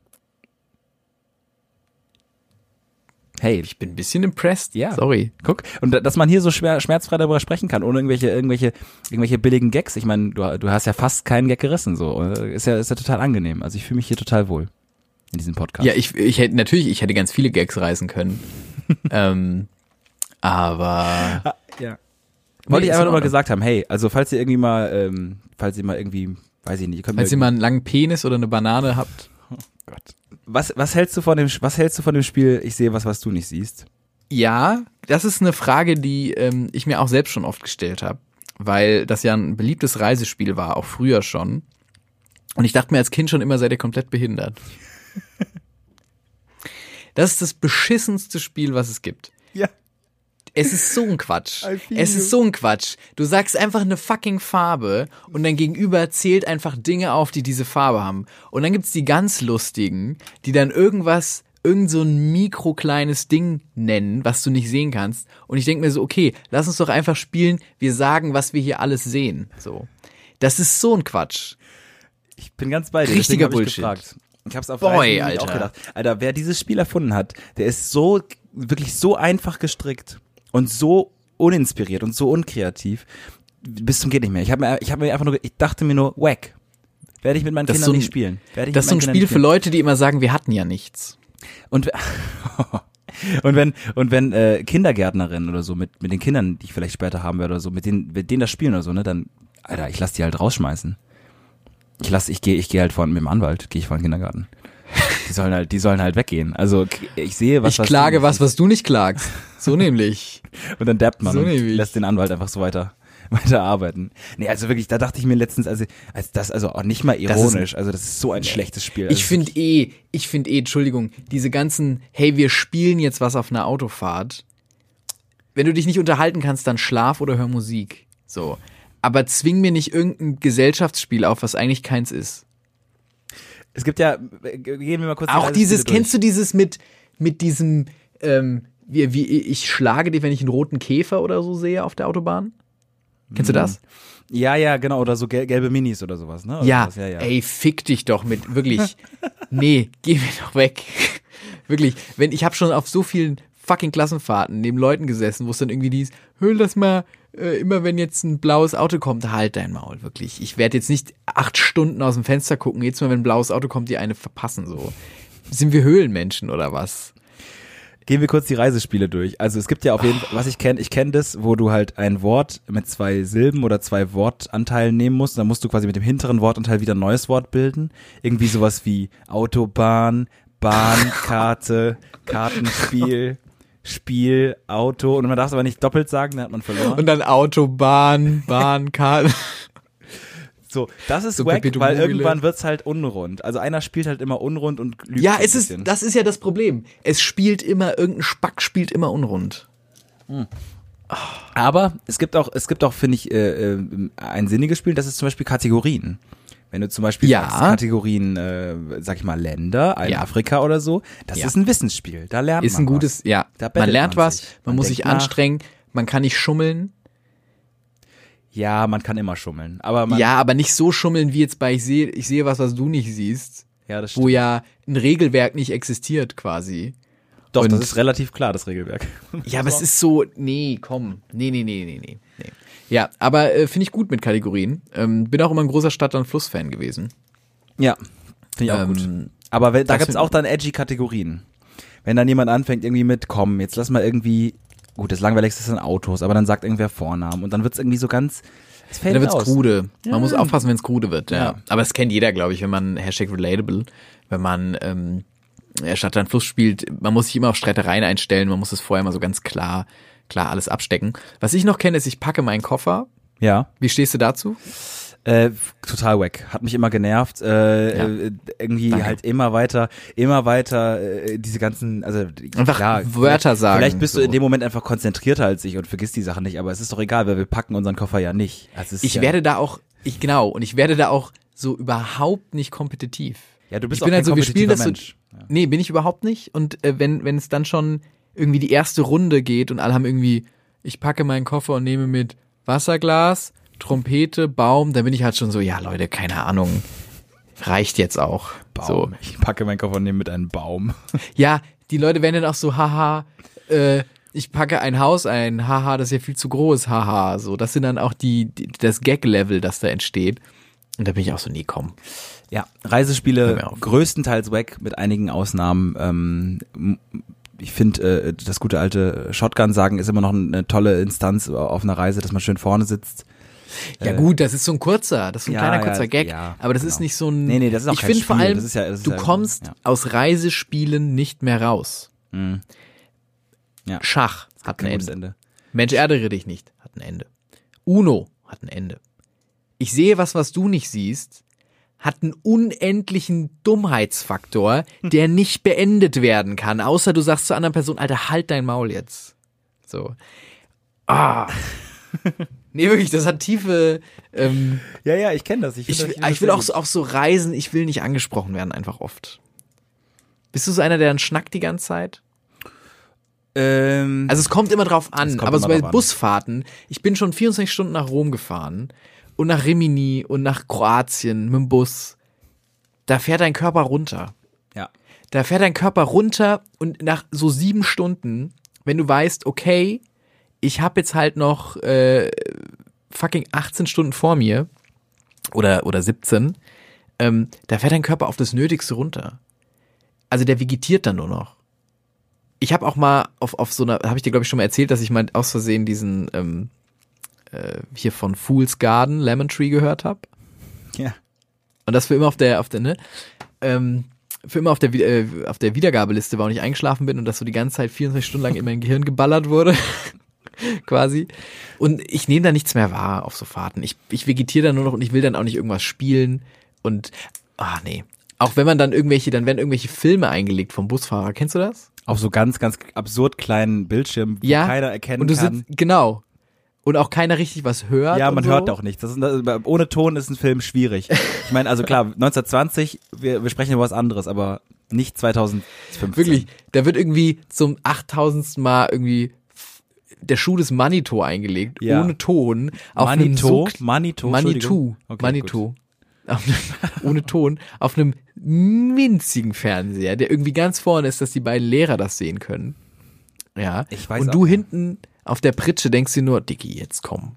Hey,
Ich bin ein bisschen impressed.
Ja.
Sorry.
Guck, und da- dass man hier so schwer, schmerzfrei darüber sprechen kann, ohne irgendwelche, irgendwelche, irgendwelche billigen Gags. Ich meine, du, du hast ja fast keinen Gag gerissen, so. Ist ja, ist ja total angenehm. Also ich fühle mich hier total wohl in diesem Podcast.
Ja, ich, ich hätte natürlich, ich hätte ganz viele Gags reißen können. ähm, aber
ja.
Nee,
Wollte ich einfach
in
nur mal
Ordnung.
gesagt haben, hey, also falls ihr irgendwie mal, ähm, falls ihr mal irgendwie, weiß ich nicht, ihr könnt
falls ihr mal einen langen Penis oder eine Banane habt,
was, was hältst du von dem, was hältst du von dem Spiel, ich sehe was, was du nicht siehst?
Ja, das ist eine Frage, die ähm, ich mir auch selbst schon oft gestellt habe, weil das ja ein beliebtes Reisespiel war, auch früher schon. Und ich dachte mir als Kind schon immer, seid ihr komplett behindert. Das ist das beschissenste Spiel, was es gibt.
Ja.
Es ist so ein Quatsch. Es ist so ein Quatsch. Du sagst einfach eine fucking Farbe und dein Gegenüber zählt einfach Dinge auf, die diese Farbe haben. Und dann gibt's die ganz lustigen, die dann irgendwas, irgend so ein mikrokleines Ding nennen, was du nicht sehen kannst. Und ich denke mir so, okay, lass uns doch einfach spielen, wir sagen, was wir hier alles sehen. So. Das ist so ein Quatsch.
Ich bin ganz bei dir.
Richtiger Bullshit.
gefragt. Ich hab's auf
Boy, Alter.
auch gedacht. Alter, wer dieses Spiel erfunden hat, der ist so, wirklich so einfach gestrickt und so uninspiriert und so unkreativ. Bis zum geht nicht mehr. Ich habe mir, ich hab mir einfach nur, ich dachte mir nur, wack. Werde ich mit meinen
Das
Kindern
so ein-
nicht spielen.
Das ist so ein
Kindern
Spiel für. Leute, die immer sagen, wir hatten ja nichts.
Und, und wenn, und wenn äh, Kindergärtnerinnen oder so mit, mit den Kindern, die ich vielleicht später haben werde oder so, mit denen, mit denen das spielen oder so, ne, dann, Alter, ich lass die halt rausschmeißen. Ich lass, ich gehe, ich gehe halt von mit dem Anwalt, gehe ich vor den Kindergarten. Die sollen halt, die sollen halt weggehen. Also ich sehe was.
ich
was
klage was, was du nicht klagst. So nämlich.
Und dann dappt man
So
und
nämlich.
lässt den Anwalt einfach so weiter, weiter arbeiten. Nee, also wirklich, da dachte ich mir letztens, also, als das, also auch nicht mal
Das ist-
ironisch, also das ist so ein schlechtes Spiel. Also
Ich finde eh, ich finde eh, Entschuldigung, diese ganzen, hey, wir spielen jetzt was auf einer Autofahrt. Wenn du dich nicht unterhalten kannst, dann schlaf oder hör Musik. So. Aber zwing mir nicht irgendein Gesellschaftsspiel auf, was eigentlich keins ist.
Es gibt ja, gehen wir mal kurz
Auch dieses, kennst du dieses mit, mit diesem, ähm, wie, wie ich schlage dich, wenn ich einen roten Käfer oder so sehe auf der Autobahn? Kennst du das?
durch? Ja, ja, genau, oder so gel gelbe Minis oder sowas, ne? Oder
Ja,
ja, ja.
ey, fick dich doch mit, wirklich. nee, geh mir doch weg. wirklich, wenn ich habe schon auf so vielen fucking Klassenfahrten neben Leuten gesessen, wo es dann irgendwie dies, hör, lass mal, äh, immer wenn jetzt ein blaues Auto kommt, halt dein Maul, wirklich. Ich werde jetzt nicht acht Stunden aus dem Fenster gucken, jetzt mal, wenn ein blaues Auto kommt, die eine verpassen, so. Sind wir Höhlenmenschen oder was?
Gehen wir kurz die Reisespiele durch. Also es gibt ja auf jeden Fall, was ich kenne, ich kenne das, wo du halt ein Wort mit zwei Silben oder zwei Wortanteilen nehmen musst. Dann musst du quasi mit dem hinteren Wortanteil wieder ein neues Wort bilden. Irgendwie sowas wie Autobahn, Bahnkarte, Kartenspiel, Spiel, Auto. Und man darf es aber nicht doppelt sagen, dann hat man verloren.
Und dann Autobahn, Bahnkarte.
So, das ist
So
wack, weil irgendwann wird's halt unrund. Also einer spielt halt immer unrund und lügt
Ja, es ist, das ist ja das Problem. Es spielt immer, irgendein Spack spielt immer unrund.
Aber es gibt auch, es gibt auch, finde ich, äh, äh, ein sinniges Spiel, das ist zum Beispiel Kategorien. Wenn du zum Beispiel
Ja.
sagst, Kategorien, äh, sag ich mal, Länder, ein
Ja.
Afrika oder so, das
Ja.
ist ein Wissensspiel. Da lernt
Ist
man
ein gutes,
was.
ja. Man lernt
man
was,
sich.
man,
Man
muss sich anstrengen, man kann nicht schummeln.
Ja, man kann immer schummeln. Aber man,
ja, aber nicht so schummeln wie jetzt bei ich sehe, ich sehe was, was du nicht siehst,
ja das
wo
stimmt.
ja ein Regelwerk nicht existiert quasi.
Doch, das
und-
ist relativ klar, das Regelwerk.
Ja, aber es ist so, nee, komm, nee, nee, nee, nee, nee. nee. Ja, aber äh, finde ich gut mit Kategorien. Ähm, bin auch immer ein großer Stadt- und Fluss-Fan gewesen.
Ja, finde ich auch
Ähm,
gut. Aber wenn, da gibt's
find-
auch dann edgy Kategorien. Wenn dann jemand anfängt irgendwie mit, komm, jetzt lass mal irgendwie, gut, das langweiligste sind Autos, aber dann sagt irgendwer Vornamen und dann wird's irgendwie so ganz, es fällt
Da wird's
aus.
krude. Man muss aufpassen, wenn es krude wird, ja.
Ja.
Aber das kennt jeder, glaube ich, wenn man Hashtag relatable, wenn man ähm, ja, Stadt an Fluss spielt, man muss sich immer auf Streitereien einstellen, man muss es vorher mal so ganz klar, klar alles abstecken. Was ich noch kenne, ist, ich packe meinen Koffer.
Ja,
Wie stehst du dazu?
äh, total wack. Hat mich immer genervt. Äh,
Ja.
äh, irgendwie
Danke.
halt immer weiter, immer weiter äh, diese ganzen, also
Einfach
klar,
Wörter sagen,
Vielleicht bist
so.
du in dem Moment einfach konzentrierter als ich und vergisst die Sachen nicht, aber es ist doch egal, weil wir packen unseren Koffer ja nicht. Also
Ich
ja,
werde da auch, ich genau, und ich werde da auch so überhaupt nicht kompetitiv.
ja, du bist
ich
auch
bin halt so, wir spielen das so,
Mensch.
Nee, bin ich überhaupt nicht. Und äh, wenn, wenn es dann schon irgendwie die erste Runde geht und alle haben irgendwie, ich packe meinen Koffer und nehme mit Wasserglas, Trompete, Baum, dann bin ich halt schon so, ja Leute, keine Ahnung, reicht jetzt auch. So.
Baum. Ich packe meinen Koffer und nehme mit einem Baum.
Ja, die Leute werden dann auch so, haha, äh, ich packe ein Haus ein, haha, das ist ja viel zu groß, haha. So, das sind dann auch die, die das Gag-Level, das da entsteht. Und da bin ich auch so, nee, komm.
Ja, Reisespiele größtenteils weg, mit einigen Ausnahmen. Ähm, ich finde, äh, das gute alte Shotgun sagen ist immer noch eine tolle Instanz auf einer Reise, dass man schön vorne sitzt.
Ja gut, das ist so ein kurzer, das ist so ein
ja,
kleiner
ja,
kurzer Gag,
ja,
aber das
genau.
ist nicht so ein
Nee, nee, das ist auch
Ich finde vor allem,
ja-
du
ja-
kommst
ja.
aus Reisespielen nicht mehr raus.
Mhm. Ja.
Schach hat ein Ende.
Ende.
Mensch ärgere dich nicht hat ein Ende. Uno hat ein Ende. Ich sehe was, was du nicht siehst, hat einen unendlichen Dummheitsfaktor, der nicht beendet werden kann, außer du sagst zur anderen Person, Alter, halt dein Maul jetzt. So. Ah. nee, wirklich, das hat tiefe, ähm,
Ja, ja, ich kenne das. Ich,
ich,
das-
ich will auch so, auch so reisen, ich will nicht angesprochen werden, einfach oft. Bist du so einer, der dann schnackt die ganze Zeit?
Ähm,
Also es kommt immer drauf an, aber so bei
drauf an.
Busfahrten, ich bin schon 24 Stunden nach Rom gefahren und nach Rimini und nach Kroatien mit dem Bus. Da fährt dein Körper runter.
ja.
Da fährt dein Körper runter und nach so sieben Stunden, wenn du weißt, okay, ich habe jetzt halt noch äh, fucking 18 Stunden vor mir oder, oder 17, ähm, da fährt dein Körper auf das Nötigste runter. Also der vegetiert dann nur noch. Ich habe auch mal auf, auf so einer, habe ich dir glaube ich schon mal erzählt, dass ich mal aus Versehen diesen ähm, äh, hier von Fool's Garden Lemon Tree gehört habe.
Ja.
Und das für immer auf der, auf der, ne? Ähm, für immer auf der, äh, auf der Wiedergabeliste war und ich eingeschlafen bin und das so die ganze Zeit 24 Stunden lang in mein Gehirn geballert wurde. Quasi. Und ich nehme da nichts mehr wahr auf so Fahrten. Ich, ich vegetiere da nur noch und ich will dann auch nicht irgendwas spielen. Und, ah, nee. Auch wenn man dann irgendwelche, dann werden irgendwelche Filme eingelegt vom Busfahrer. Kennst du das?
Auf so ganz, ganz absurd kleinen Bildschirmen, wo
Ja.
keiner erkennen
Und du
kann.
sitzt, genau. Und auch keiner richtig was hört.
Ja, man
so.
hört auch nichts. Das ist, das, ohne Ton ist ein Film schwierig. Ich meine, also klar, 1920, wir, wir sprechen über was anderes, aber nicht 2015.
Wirklich, da wird irgendwie zum 8000. Mal irgendwie der Schuh des Manitou eingelegt,
Ja.
ohne Ton. Auf einem
Manitou?
so,
Manitou? Okay,
einem, ohne Ton. Auf einem winzigen Fernseher, der irgendwie ganz vorne ist, dass die beiden Lehrer das sehen können. Ja.
Ich weiß
Und
auch,
du
ja.
hinten auf der Pritsche denkst du nur, Dicky, jetzt komm.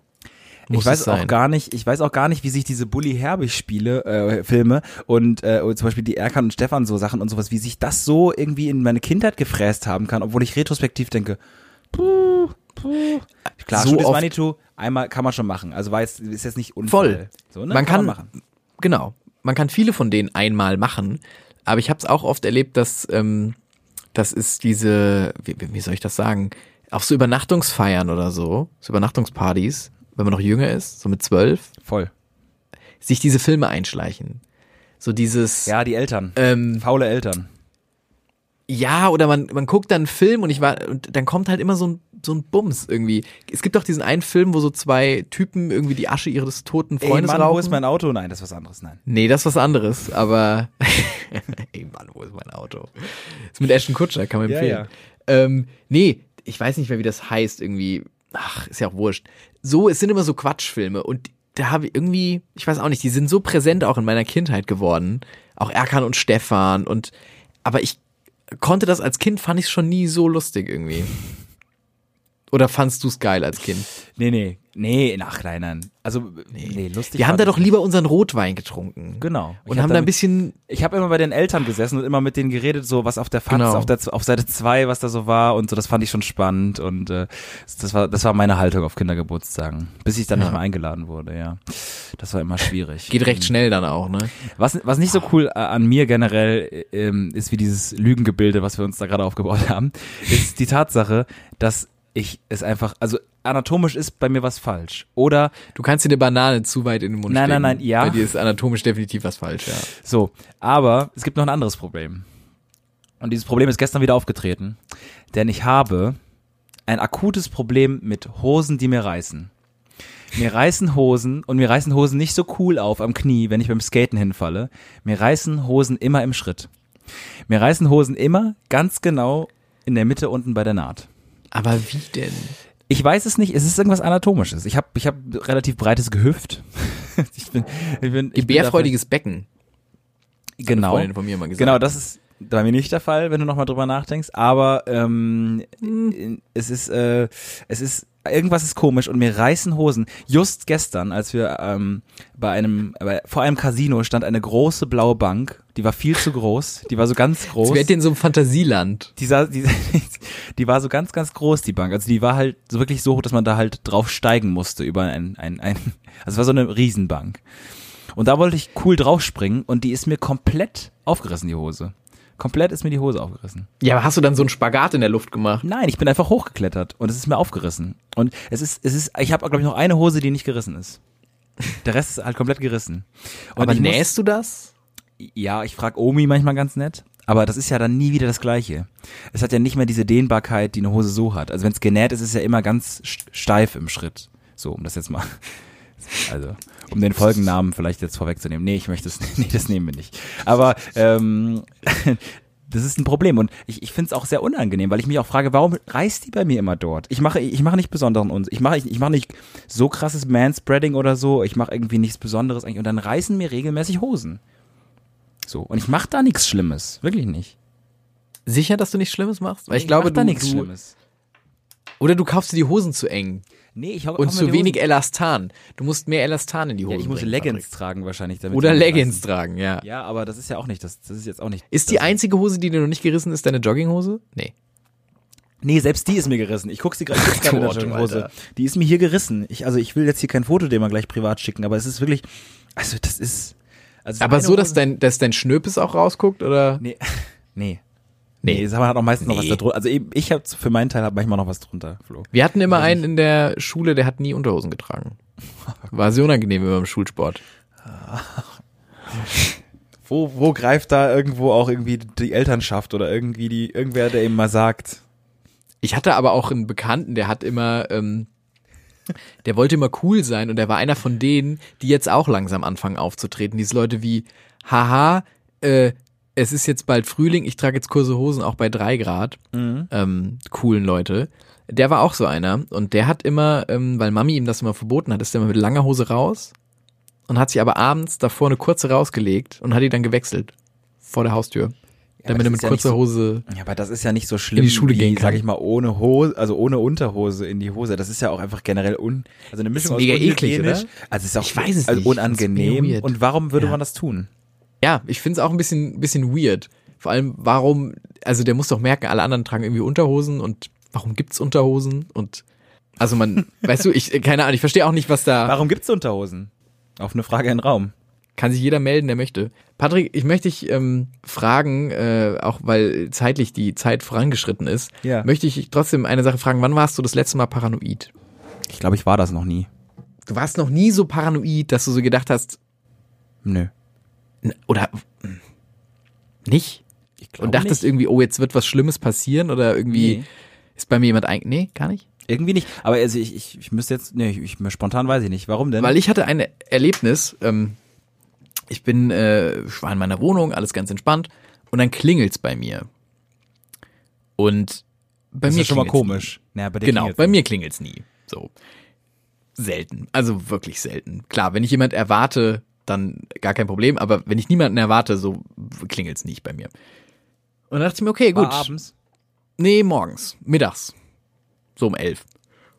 Muss
ich weiß auch gar nicht, ich weiß auch gar nicht, wie sich diese Bully Herbig Spiele, äh, Filme und äh, zum Beispiel die Erkan und Stefan so Sachen und sowas, wie sich das so irgendwie in meine Kindheit gefräst haben kann, obwohl ich retrospektiv denke, puh, puh. Klar,
So oft-
Manitou, einmal kann man schon machen. Also war jetzt, ist jetzt nicht Unfall.
Voll.
So, ne?
Man kann,
machen.
genau, man kann viele von denen einmal machen, aber ich habe es auch oft erlebt, dass ähm, das ist diese, wie, wie soll ich das sagen, auf so Übernachtungsfeiern oder so, so Übernachtungspartys, wenn man noch jünger ist, so mit zwölf,
Voll.
sich diese Filme einschleichen. So dieses,
Ja, die Eltern.
ähm,
Faule Eltern.
ja, oder man, man guckt dann einen Film und ich war, und dann kommt halt immer so ein, so ein Bums irgendwie. Es gibt doch diesen einen Film, wo so zwei Typen irgendwie die Asche ihres toten
Ey,
Freundes
Mann,
rauchen.
wo ist mein Auto? Nein, das ist was anderes. Nein.
Nee, das ist was anderes, aber ey Mann, wo ist mein Auto? ist mit Ashton Kutscher, kann man
Ja,
empfehlen. Ähm, nee, ich weiß nicht mehr, wie das heißt irgendwie. Ach, ist ja auch wurscht. So, es sind immer so Quatschfilme und da habe ich irgendwie, ich weiß auch nicht, die sind so präsent auch in meiner Kindheit geworden. Auch Erkan und Stefan und, aber ich konnte das als Kind, fand ich schon nie so lustig irgendwie. Oder fandst du es geil als Kind?
Nee, nee. Nee, ach, nein, nein. Also, nee, lustig.
Wir haben da doch lieber unseren Rotwein getrunken.
Genau. Ich
Und
hab
haben da ein bisschen
Ich habe immer bei den Eltern gesessen und immer mit denen geredet, so was auf der Fax,
Genau.
auf, der, auf Seite 2, was da so war und so, das fand ich schon spannend und äh, das war das war meine Haltung auf Kindergeburtstagen, bis ich dann nicht mehr eingeladen wurde, ja. Das war immer schwierig.
Geht recht schnell dann auch, ne?
Was, was nicht so cool äh, an mir generell äh, ähm, ist, wie dieses Lügengebilde, was wir uns da gerade aufgebaut haben, ist die Tatsache, dass ich es einfach, also anatomisch ist bei mir was falsch. Oder
Du kannst dir eine Banane zu weit in den Mund
Nein, nein, nein, ja.
Bei dir ist anatomisch definitiv was falsch, ja.
So, aber es gibt noch ein anderes Problem. Und dieses Problem ist gestern wieder aufgetreten, denn ich habe ein akutes Problem mit Hosen, die mir reißen. Mir reißen Hosen und mir reißen Hosen nicht so cool auf am Knie, wenn ich beim Skaten hinfalle. Mir reißen Hosen immer im Schritt. Mir reißen Hosen immer ganz genau in der Mitte unten bei der Naht.
Aber wie denn?
Ich weiß es nicht, es ist irgendwas Anatomisches. Ich habe ich hab relativ breites Gehüft. ich bin, ich bin, ich bin
Gebärfreudiges Becken.
dafür- genau. Genau, das ist bei mir nicht der Fall, wenn du nochmal drüber nachdenkst. Aber ähm,
Hm.
es ist, äh, es ist, irgendwas ist komisch und mir reißen Hosen. Just gestern, als wir ähm, bei einem, bei, vor einem Casino stand eine große blaue Bank. Die war viel zu groß. Die war so ganz groß.
Werdet ihr in so einem Fantasieland.
die, sah, die, die war so ganz, ganz groß, die Bank. Also die war halt so wirklich so hoch, dass man da halt drauf steigen musste über ein, ein, ein also es war so eine Riesenbank. Und da wollte ich cool draufspringen und die ist mir komplett aufgerissen, die Hose. Komplett ist mir die Hose aufgerissen.
Ja, aber hast du dann so einen Spagat in der Luft gemacht?
Nein, ich bin einfach hochgeklettert und es ist mir aufgerissen. Und es ist, es ist, ich habe glaube ich noch eine Hose, die nicht gerissen ist. Der Rest ist halt komplett gerissen. Und
aber
ich muss-
nähst du das?
Ja, ich frage Omi manchmal ganz nett, aber das ist ja dann nie wieder das Gleiche. Es hat ja nicht mehr diese Dehnbarkeit, die eine Hose so hat. Also wenn es genäht ist, ist es ja immer ganz st- steif im Schritt. So, um das jetzt mal, also um den Folgennamen vielleicht jetzt vorwegzunehmen. Nee, ich möchte es, nee, das nehmen wir nicht. Aber ähm, das ist ein Problem und ich, ich finde es auch sehr unangenehm, weil ich mich auch frage, warum reißt die bei mir immer dort? Ich mache ich mache nicht besonderen uns, ich mache ich, ich mache nicht so krasses Manspreading oder so, ich mache irgendwie nichts Besonderes eigentlich und dann reißen mir regelmäßig Hosen. So und ich mache da nichts Schlimmes, wirklich nicht.
Sicher, dass du nichts Schlimmes machst? Weil ich
Nee,
glaube,
mach da
du,
nichts
du
Schlimmes.
oder du kaufst dir die Hosen zu eng
Nee, ich hau-
und zu wenig
Hosen-
Elastan. Du musst mehr Elastan in die Hosen
Ja, ich muss
bringen,
Leggings tragen wahrscheinlich damit.
Patrick. Oder Leggings tragen, ja.
Ja, aber das ist ja auch nicht das. Das ist jetzt auch nicht.
Ist die einzige Hose, die dir noch nicht gerissen ist, deine Jogginghose? Nee.
Nee, selbst die ist mir gerissen. Ich guck sie gerade ich in der Jogginghose. Die ist mir hier gerissen. Ich, also ich will jetzt hier kein Foto dir mal gleich privat schicken, aber es ist wirklich, also das ist. Also
Aber so, dass dein, dass dein Schnöpes auch rausguckt, oder?
Nee. Nee.
Nee.
Nee, man hat auch meistens noch was
Nee.
da drunter. Also eben, ich habe für meinen Teil hab manchmal noch was drunter, Flo.
Wir hatten immer einen in der Schule, der hat nie Unterhosen getragen. War sehr unangenehm immer im Schulsport.
Wo, wo greift da irgendwo auch irgendwie die Elternschaft oder irgendwie die, irgendwer, der eben mal sagt,
Ich hatte aber auch einen Bekannten, der hat immer, ähm, der wollte immer cool sein und der war einer von denen, die jetzt auch langsam anfangen aufzutreten. Diese Leute wie, haha, äh, es ist jetzt bald Frühling, ich trage jetzt kurze Hosen auch bei drei Grad. Ähm, coolen Leute. Der war auch so einer und der hat immer, ähm, weil Mami ihm das immer verboten hat, ist der immer mit langer Hose raus und hat sich aber abends davor eine kurze rausgelegt und hat die dann gewechselt. Vor der Haustür. Damit er mit
ist ja
kurzer
so-
Hose.
Ja, aber das ist ja nicht so schlimm,
die Schule
wie,
gehen kann.
sag ich mal, ohne Hose, also ohne Unterhose in die Hose. Das ist ja auch einfach generell un, also eine Mischung aus
mega eklig, oder?
Also es ist auch
Ich weiß es
also
nicht. Ist
unangenehm. Und warum würde
Ja.
man das tun?
Ja, ich find's auch ein bisschen, bisschen weird. Vor allem, warum, also der muss doch merken, alle anderen tragen irgendwie Unterhosen und warum gibt's Unterhosen? Und also man, weißt du, ich, keine Ahnung, ich verstehe auch nicht, was da.
Warum gibt's Unterhosen? Auf eine Frage in den Raum.
Kann sich jeder melden, der möchte. Patrick, ich möchte dich ähm, fragen, äh, auch weil zeitlich die Zeit vorangeschritten ist,
Ja.
möchte ich trotzdem eine Sache fragen. Wann warst du das letzte Mal paranoid?
Ich glaube, ich war das noch nie.
Du warst noch nie so paranoid, dass du so gedacht hast,
Nö.
oder mm, nicht?
Ich glaube
Und dachtest
nicht.
irgendwie, oh, jetzt wird was Schlimmes passieren oder irgendwie
Nee.
ist bei mir jemand ein... Nee, gar nicht?
Irgendwie nicht. Aber also ich, ich, ich müsste jetzt, nee, ich, ich, spontan weiß ich nicht. Warum denn?
Weil ich hatte ein Erlebnis, ähm, ich bin, äh, ich war in meiner Wohnung, alles ganz entspannt und dann klingelt's bei mir. Und bei
das
mir
ist schon mal komisch. Naja, bei dir
Genau, bei
nicht.
mir klingelt's nie. So. Selten. Also wirklich selten. Klar, wenn ich jemand erwarte, dann gar kein Problem, aber wenn ich niemanden erwarte, so klingelt's nicht bei mir. Und dann dachte ich mir, okay,
War
gut.
abends.
Nee, morgens, mittags. So um elf.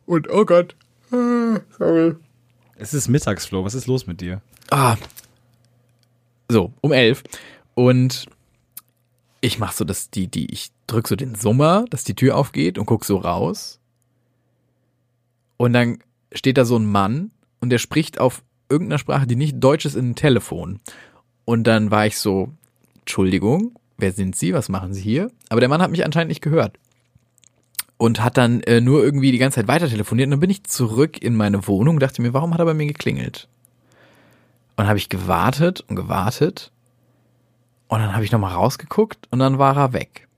Und oh Gott. Ah, Sorry.
Es ist Mittagsflow. Was ist los mit dir?
Ah. So, um elf. Und ich mach so, dass die, die, ich drück so den Summer, dass die Tür aufgeht und guck so raus. Und dann steht da so ein Mann und der spricht auf irgendeiner Sprache, die nicht Deutsch ist, in ein Telefon. Und dann war ich so, Entschuldigung, wer sind Sie? Was machen Sie hier? Aber der Mann hat mich anscheinend nicht gehört. Und hat dann äh, nur irgendwie die ganze Zeit weiter telefoniert. Und dann bin ich zurück in meine Wohnung und dachte mir, warum hat er bei mir geklingelt? Und habe ich gewartet und gewartet. Und dann habe ich nochmal rausgeguckt und dann war er weg.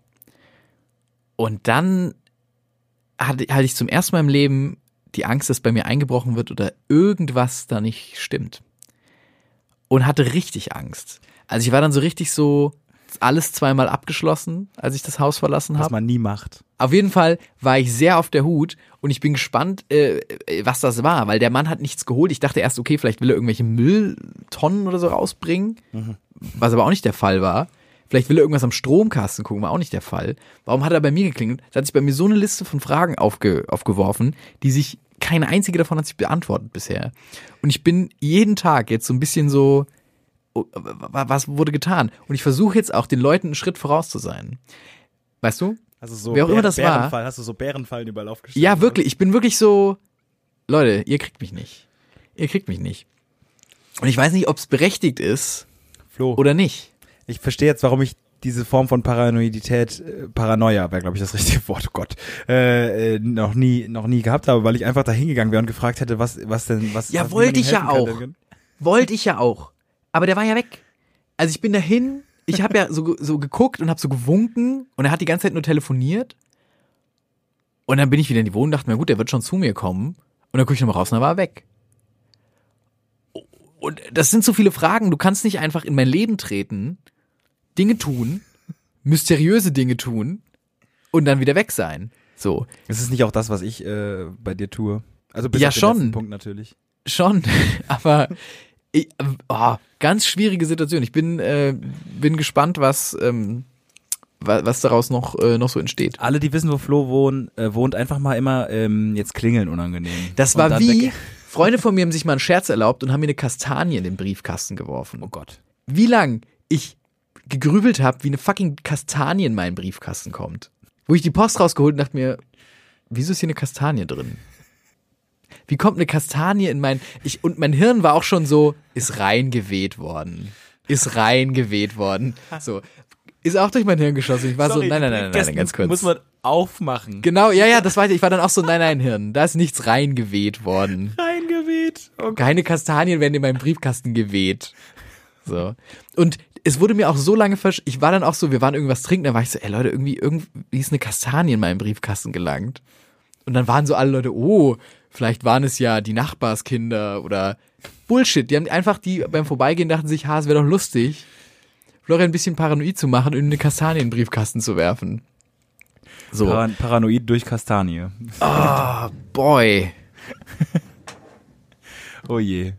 Und dann hatte, hatte ich zum ersten Mal im Leben die Angst, dass bei mir eingebrochen wird oder irgendwas da nicht stimmt. Und hatte richtig Angst. Also ich war dann so richtig so alles zweimal abgeschlossen, als ich das Haus verlassen
Was
habe.
man nie macht.
Auf jeden Fall war ich sehr auf der Hut und ich bin gespannt, äh, äh, was das war, weil der Mann hat nichts geholt. Ich dachte erst, okay, vielleicht will er irgendwelche Mülltonnen oder so rausbringen, was aber auch nicht der Fall war. Vielleicht will er irgendwas am Stromkasten gucken, war auch nicht der Fall. Warum hat er bei mir geklingelt? Da hat sich bei mir so eine Liste von Fragen aufge aufgeworfen, die sich, keine einzige davon hat sich beantwortet bisher. Und ich bin jeden Tag jetzt so ein bisschen so, was wurde getan? Und ich versuche jetzt auch den Leuten einen Schritt voraus zu sein. Weißt du?
Also so
Wer auch immer das war.
Bärenfall, hast du so Bärenfallen überall aufgestellt?
Ja, wirklich. Ich bin wirklich so, Leute, ihr kriegt mich nicht. Ihr kriegt mich nicht. Und ich weiß nicht, ob es berechtigt ist
Flo,
oder nicht.
ich verstehe jetzt, warum ich diese Form von Paranoidität, äh, Paranoia wäre, glaube ich, das richtige Wort, oh Gott, äh, äh, noch nie, noch nie gehabt habe, weil ich einfach da hingegangen wäre und gefragt hätte, was, was denn, was.
Ja,
was
wollte ich ja auch. Wollte ich ja auch. Aber der war ja weg. Also ich bin dahin, ich habe ja so, so geguckt und habe so gewunken und er hat die ganze Zeit nur telefoniert. Und dann bin ich wieder in die Wohnung und dachte mir, gut, der wird schon zu mir kommen. Und dann gucke ich nochmal raus und dann war er weg. Und das sind so viele Fragen. Du kannst nicht einfach in mein Leben treten, Dinge tun, mysteriöse Dinge tun und dann wieder weg sein. So.
Ist es nicht auch das, was ich äh, bei dir tue? Also bis
Ja,
auf den
schon.
Punkt natürlich.
Schon, aber ich, oh, ganz schwierige Situation. Ich bin, äh, bin gespannt, was, ähm, wa- was daraus noch, äh, noch so entsteht.
Alle, die wissen, wo Flo wohnt, äh, wohnt einfach mal immer ähm, jetzt klingeln unangenehm.
Das
Und
war wie, Freunde von mir haben sich mal einen Scherz erlaubt und haben mir eine Kastanie in den Briefkasten geworfen.
Oh Gott.
Wie lang ich gegrübelt habe, wie eine fucking Kastanie in meinen Briefkasten kommt. Wo ich die Post rausgeholt und dachte mir, wieso ist hier eine Kastanie drin? Wie kommt eine Kastanie in mein ich und mein Hirn war auch schon so ist reingeweht worden. Ist reingeweht worden. So ist auch durch mein Hirn geschossen. Ich war
Sorry,
so nein nein nein nein, nein
das
ganz kurz.
Muss man aufmachen.
genau, ja ja, das war ich, ich war dann auch so nein nein Hirn, da ist nichts reingeweht worden.
Reingeweht. Gott.
Keine Kastanien werden in meinem Briefkasten geweht. So. Und es wurde mir auch so lange versch ich war dann auch so, wir waren irgendwas trinken, da war ich so, ey Leute, irgendwie irgendwie ist eine Kastanie in meinem Briefkasten gelangt. Und dann waren so alle Leute, oh, vielleicht waren es ja die Nachbarskinder oder Bullshit. Die haben einfach die beim Vorbeigehen dachten sich, ha, es wäre doch lustig, Florian ein bisschen paranoid zu machen und eine Kastanie in den Briefkasten zu werfen. So.
Paran Paranoid durch Kastanie.
Ah, boy.
Oh je.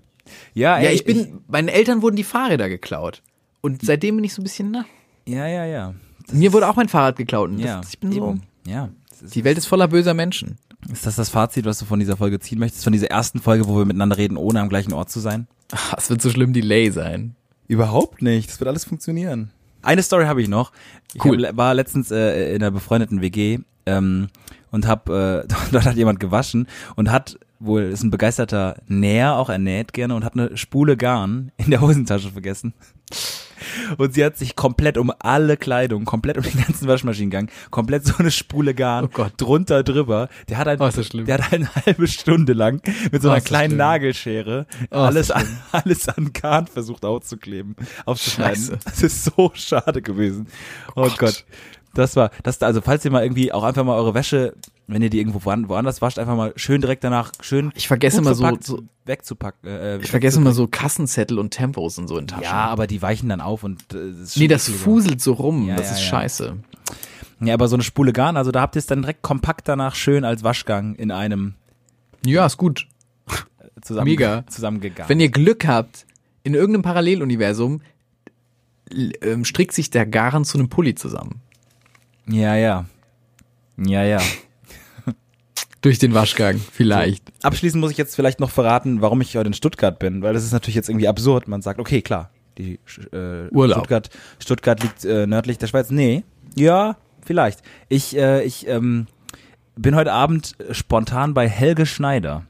Ja, ey,
Ja, ich bin, meinen Eltern wurden die Fahrräder geklaut. Und seitdem bin ich so ein bisschen, na,
Ja, ja, ja.
Mir wurde auch mein Fahrrad geklaut. Und
ja,
das, ich bin so,
eben. Ja. Das ist,
die Welt ist voller böser Menschen.
Ist das das Fazit, was du von dieser Folge ziehen möchtest? Von dieser ersten Folge, wo wir miteinander reden, ohne am gleichen Ort zu sein?
Ach, Es wird so schlimm Delay sein.
Überhaupt nicht. Das wird alles funktionieren. Eine Story habe ich noch. Ich
Cool.
hab, war letztens äh, in einer befreundeten WG ähm, und hab äh, dort hat jemand gewaschen und hat wohl ist ein begeisterter Näher, auch er näht gerne und hat eine Spule Garn in der Hosentasche vergessen. Und sie hat sich komplett um alle Kleidung, komplett um den ganzen Waschmaschinengang, komplett so eine Spule Garn
Oh Gott.
drunter drüber. Der hat ein,
Oh, schlimm.
der hat eine halbe Stunde lang mit so
Oh,
einer
das
kleinen
schlimm.
Nagelschere
Oh,
alles,
das
an, alles an Garn versucht aufzukleben, aufzuschneiden.
Scheiße.
Das ist so schade gewesen. Oh,
Gott.
Gott. Das war, das, also falls ihr mal irgendwie auch einfach mal eure Wäsche, wenn ihr die irgendwo woan- woanders wascht, einfach mal schön direkt danach schön
Ich vergesse immer so- so-
wegzupacken. Äh,
Ich vergesse immer so Kassenzettel und Tempos und so in Taschen.
Ja, aber die weichen dann auf und äh, das
nee, das fuselt so rum.
Ja,
das
ja,
ist
ja.
scheiße.
Ja, aber so eine Spule Garn, also da habt ihr es dann direkt kompakt danach schön als Waschgang in einem
Ja, ist gut.
zusammen,
Mega.
zusammengegangen.
Wenn ihr Glück habt, in irgendeinem Paralleluniversum ähm, strickt sich der Garn zu einem Pulli zusammen.
Ja, ja. Ja, ja.
Durch den Waschgang, vielleicht.
Abschließend muss ich jetzt vielleicht noch verraten, warum ich heute in Stuttgart bin, weil das ist natürlich jetzt irgendwie absurd. Man sagt, okay, klar, die äh,
Urlaub.
Stuttgart, Stuttgart liegt äh, nördlich der Schweiz. Nee, ja, vielleicht. Ich, äh, ich ähm, bin heute Abend spontan bei Helge Schneider.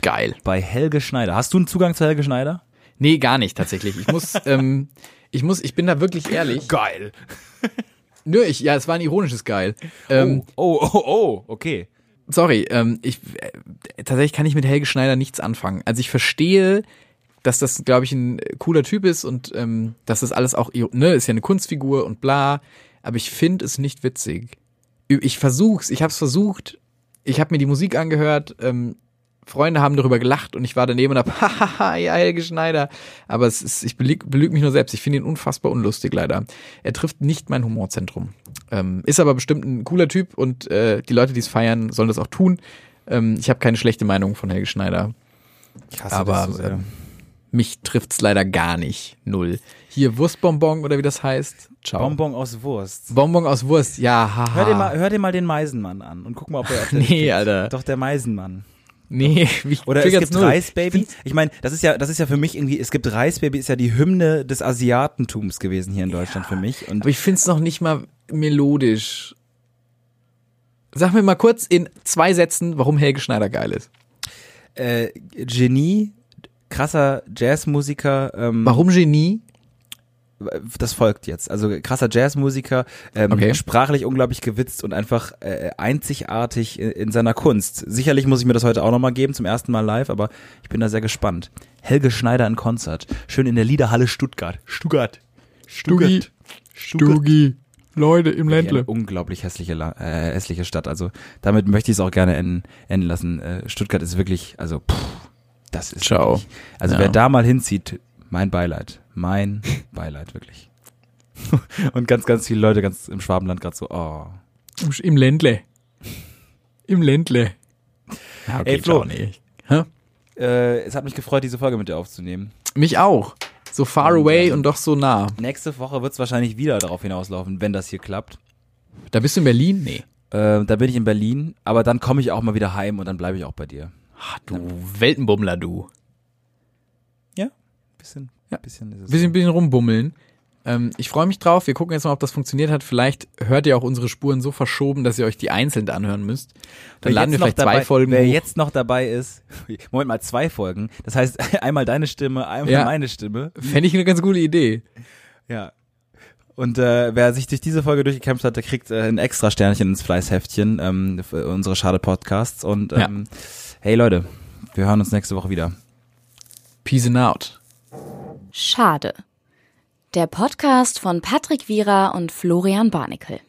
Geil.
Bei Helge Schneider. Hast du einen Zugang zu Helge Schneider?
Nee, gar nicht tatsächlich. Ich muss, ähm, ich muss, ich bin da wirklich ehrlich.
Geil.
Nö, ich, ja, es war ein ironisches Geil. Ähm,
oh, oh, oh, oh, okay.
Sorry, ähm, ich äh, tatsächlich kann ich mit Helge Schneider nichts anfangen. Also ich verstehe, dass das, glaube ich, ein cooler Typ ist und ähm, dass das alles auch, ne, ist ja eine Kunstfigur und bla. Aber ich finde es nicht witzig. Ich versuch's, ich habe es versucht. Ich habe mir die Musik angehört. Ähm, Freunde haben darüber gelacht und ich war daneben und hab, hahaha, ja, Helge Schneider. Aber es ist, ich belüge belüg mich nur selbst. Ich finde ihn unfassbar unlustig, leider. Er trifft nicht mein Humorzentrum. Ähm, ist aber bestimmt ein cooler Typ und äh, die Leute, die es feiern, sollen das auch tun. Ähm, ich habe keine schlechte Meinung von Helge Schneider.
Ich hasse
Aber,
das so
ähm, Mich trifft's leider gar nicht. Null. Hier Wurstbonbon oder wie das heißt. Ciao.
Bonbon aus Wurst.
Bonbon aus Wurst. Ja, haha.
Hör dir, mal, hör dir mal den Meisenmann an und guck mal, ob er auf der
Nee. Alter.
Doch, der Meisenmann.
Nee, mich
Oder es gibt
null.
Reisbaby. Ich meine, das ist ja, das ist ja für mich irgendwie, es gibt Reisbaby, ist ja die Hymne des Asiatentums gewesen hier in Deutschland für mich. Und
Aber ich find's noch nicht mal melodisch. Sag mir mal kurz in zwei Sätzen, warum Helge Schneider geil ist.
äh, Genie, krasser Jazzmusiker, ähm,
Warum Genie?
Das folgt jetzt. Also krasser Jazzmusiker, ähm,
Okay.
sprachlich unglaublich gewitzt und einfach äh, einzigartig in, in seiner Kunst. Sicherlich muss ich mir das heute auch nochmal geben, zum ersten Mal live, aber ich bin da sehr gespannt. Helge Schneider in Konzert. Schön in der Liederhalle Stuttgart. Stuttgart.
Stugi. Stugi. Leute im
eine unglaublich hässliche, äh, hässliche Stadt. Also damit möchte ich es auch gerne enden, enden lassen. Äh, Stuttgart ist wirklich, also pff, das ist
Ciao.
Wirklich, also
Ja.
wer da mal hinzieht, mein Beileid, mein Beileid wirklich. Und ganz, ganz viele Leute ganz im Schwabenland gerade so, oh.
Im Ländle. Im Ländle. Ja, okay,
Ey, Flo.
ciao, nee. Hä?
Äh, es hat mich gefreut, diese Folge mit dir aufzunehmen.
Mich auch. So far
Und,
away
ähm,
und doch so nah.
Nächste Woche wird es wahrscheinlich wieder darauf hinauslaufen, wenn das hier klappt.
Da bist du in Berlin? Nee.
Äh, da bin ich in Berlin, aber dann komme ich auch mal wieder heim und dann bleibe ich auch bei dir.
Ach, du Weltenbummler, du.
Ja, bisschen,
Ja.
bisschen ist es.
Bisschen, bisschen rumbummeln. Ähm, ich freue mich drauf. Wir gucken jetzt mal, ob das funktioniert hat. Vielleicht hört ihr auch unsere Spuren so verschoben, dass ihr euch die einzeln anhören müsst. Dann
Wer
laden wir
jetzt noch
vielleicht zwei
dabei,
Folgen
Wer
hoch.
jetzt noch dabei ist, Moment mal, zwei Folgen. Das heißt, einmal deine Stimme, einmal
Ja.
meine Stimme.
Fände ich eine ganz coole Idee.
Ja. Und äh, wer sich durch diese Folge durchgekämpft hat, der kriegt äh, ein extra Sternchen ins Fleißheftchen ähm, für unsere Schade Podcasts. Und
Ja.
ähm, hey Leute, wir hören uns nächste Woche wieder.
Peace and out.
Schade. Der Podcast von Patrick Wierer und Florian Barnikel.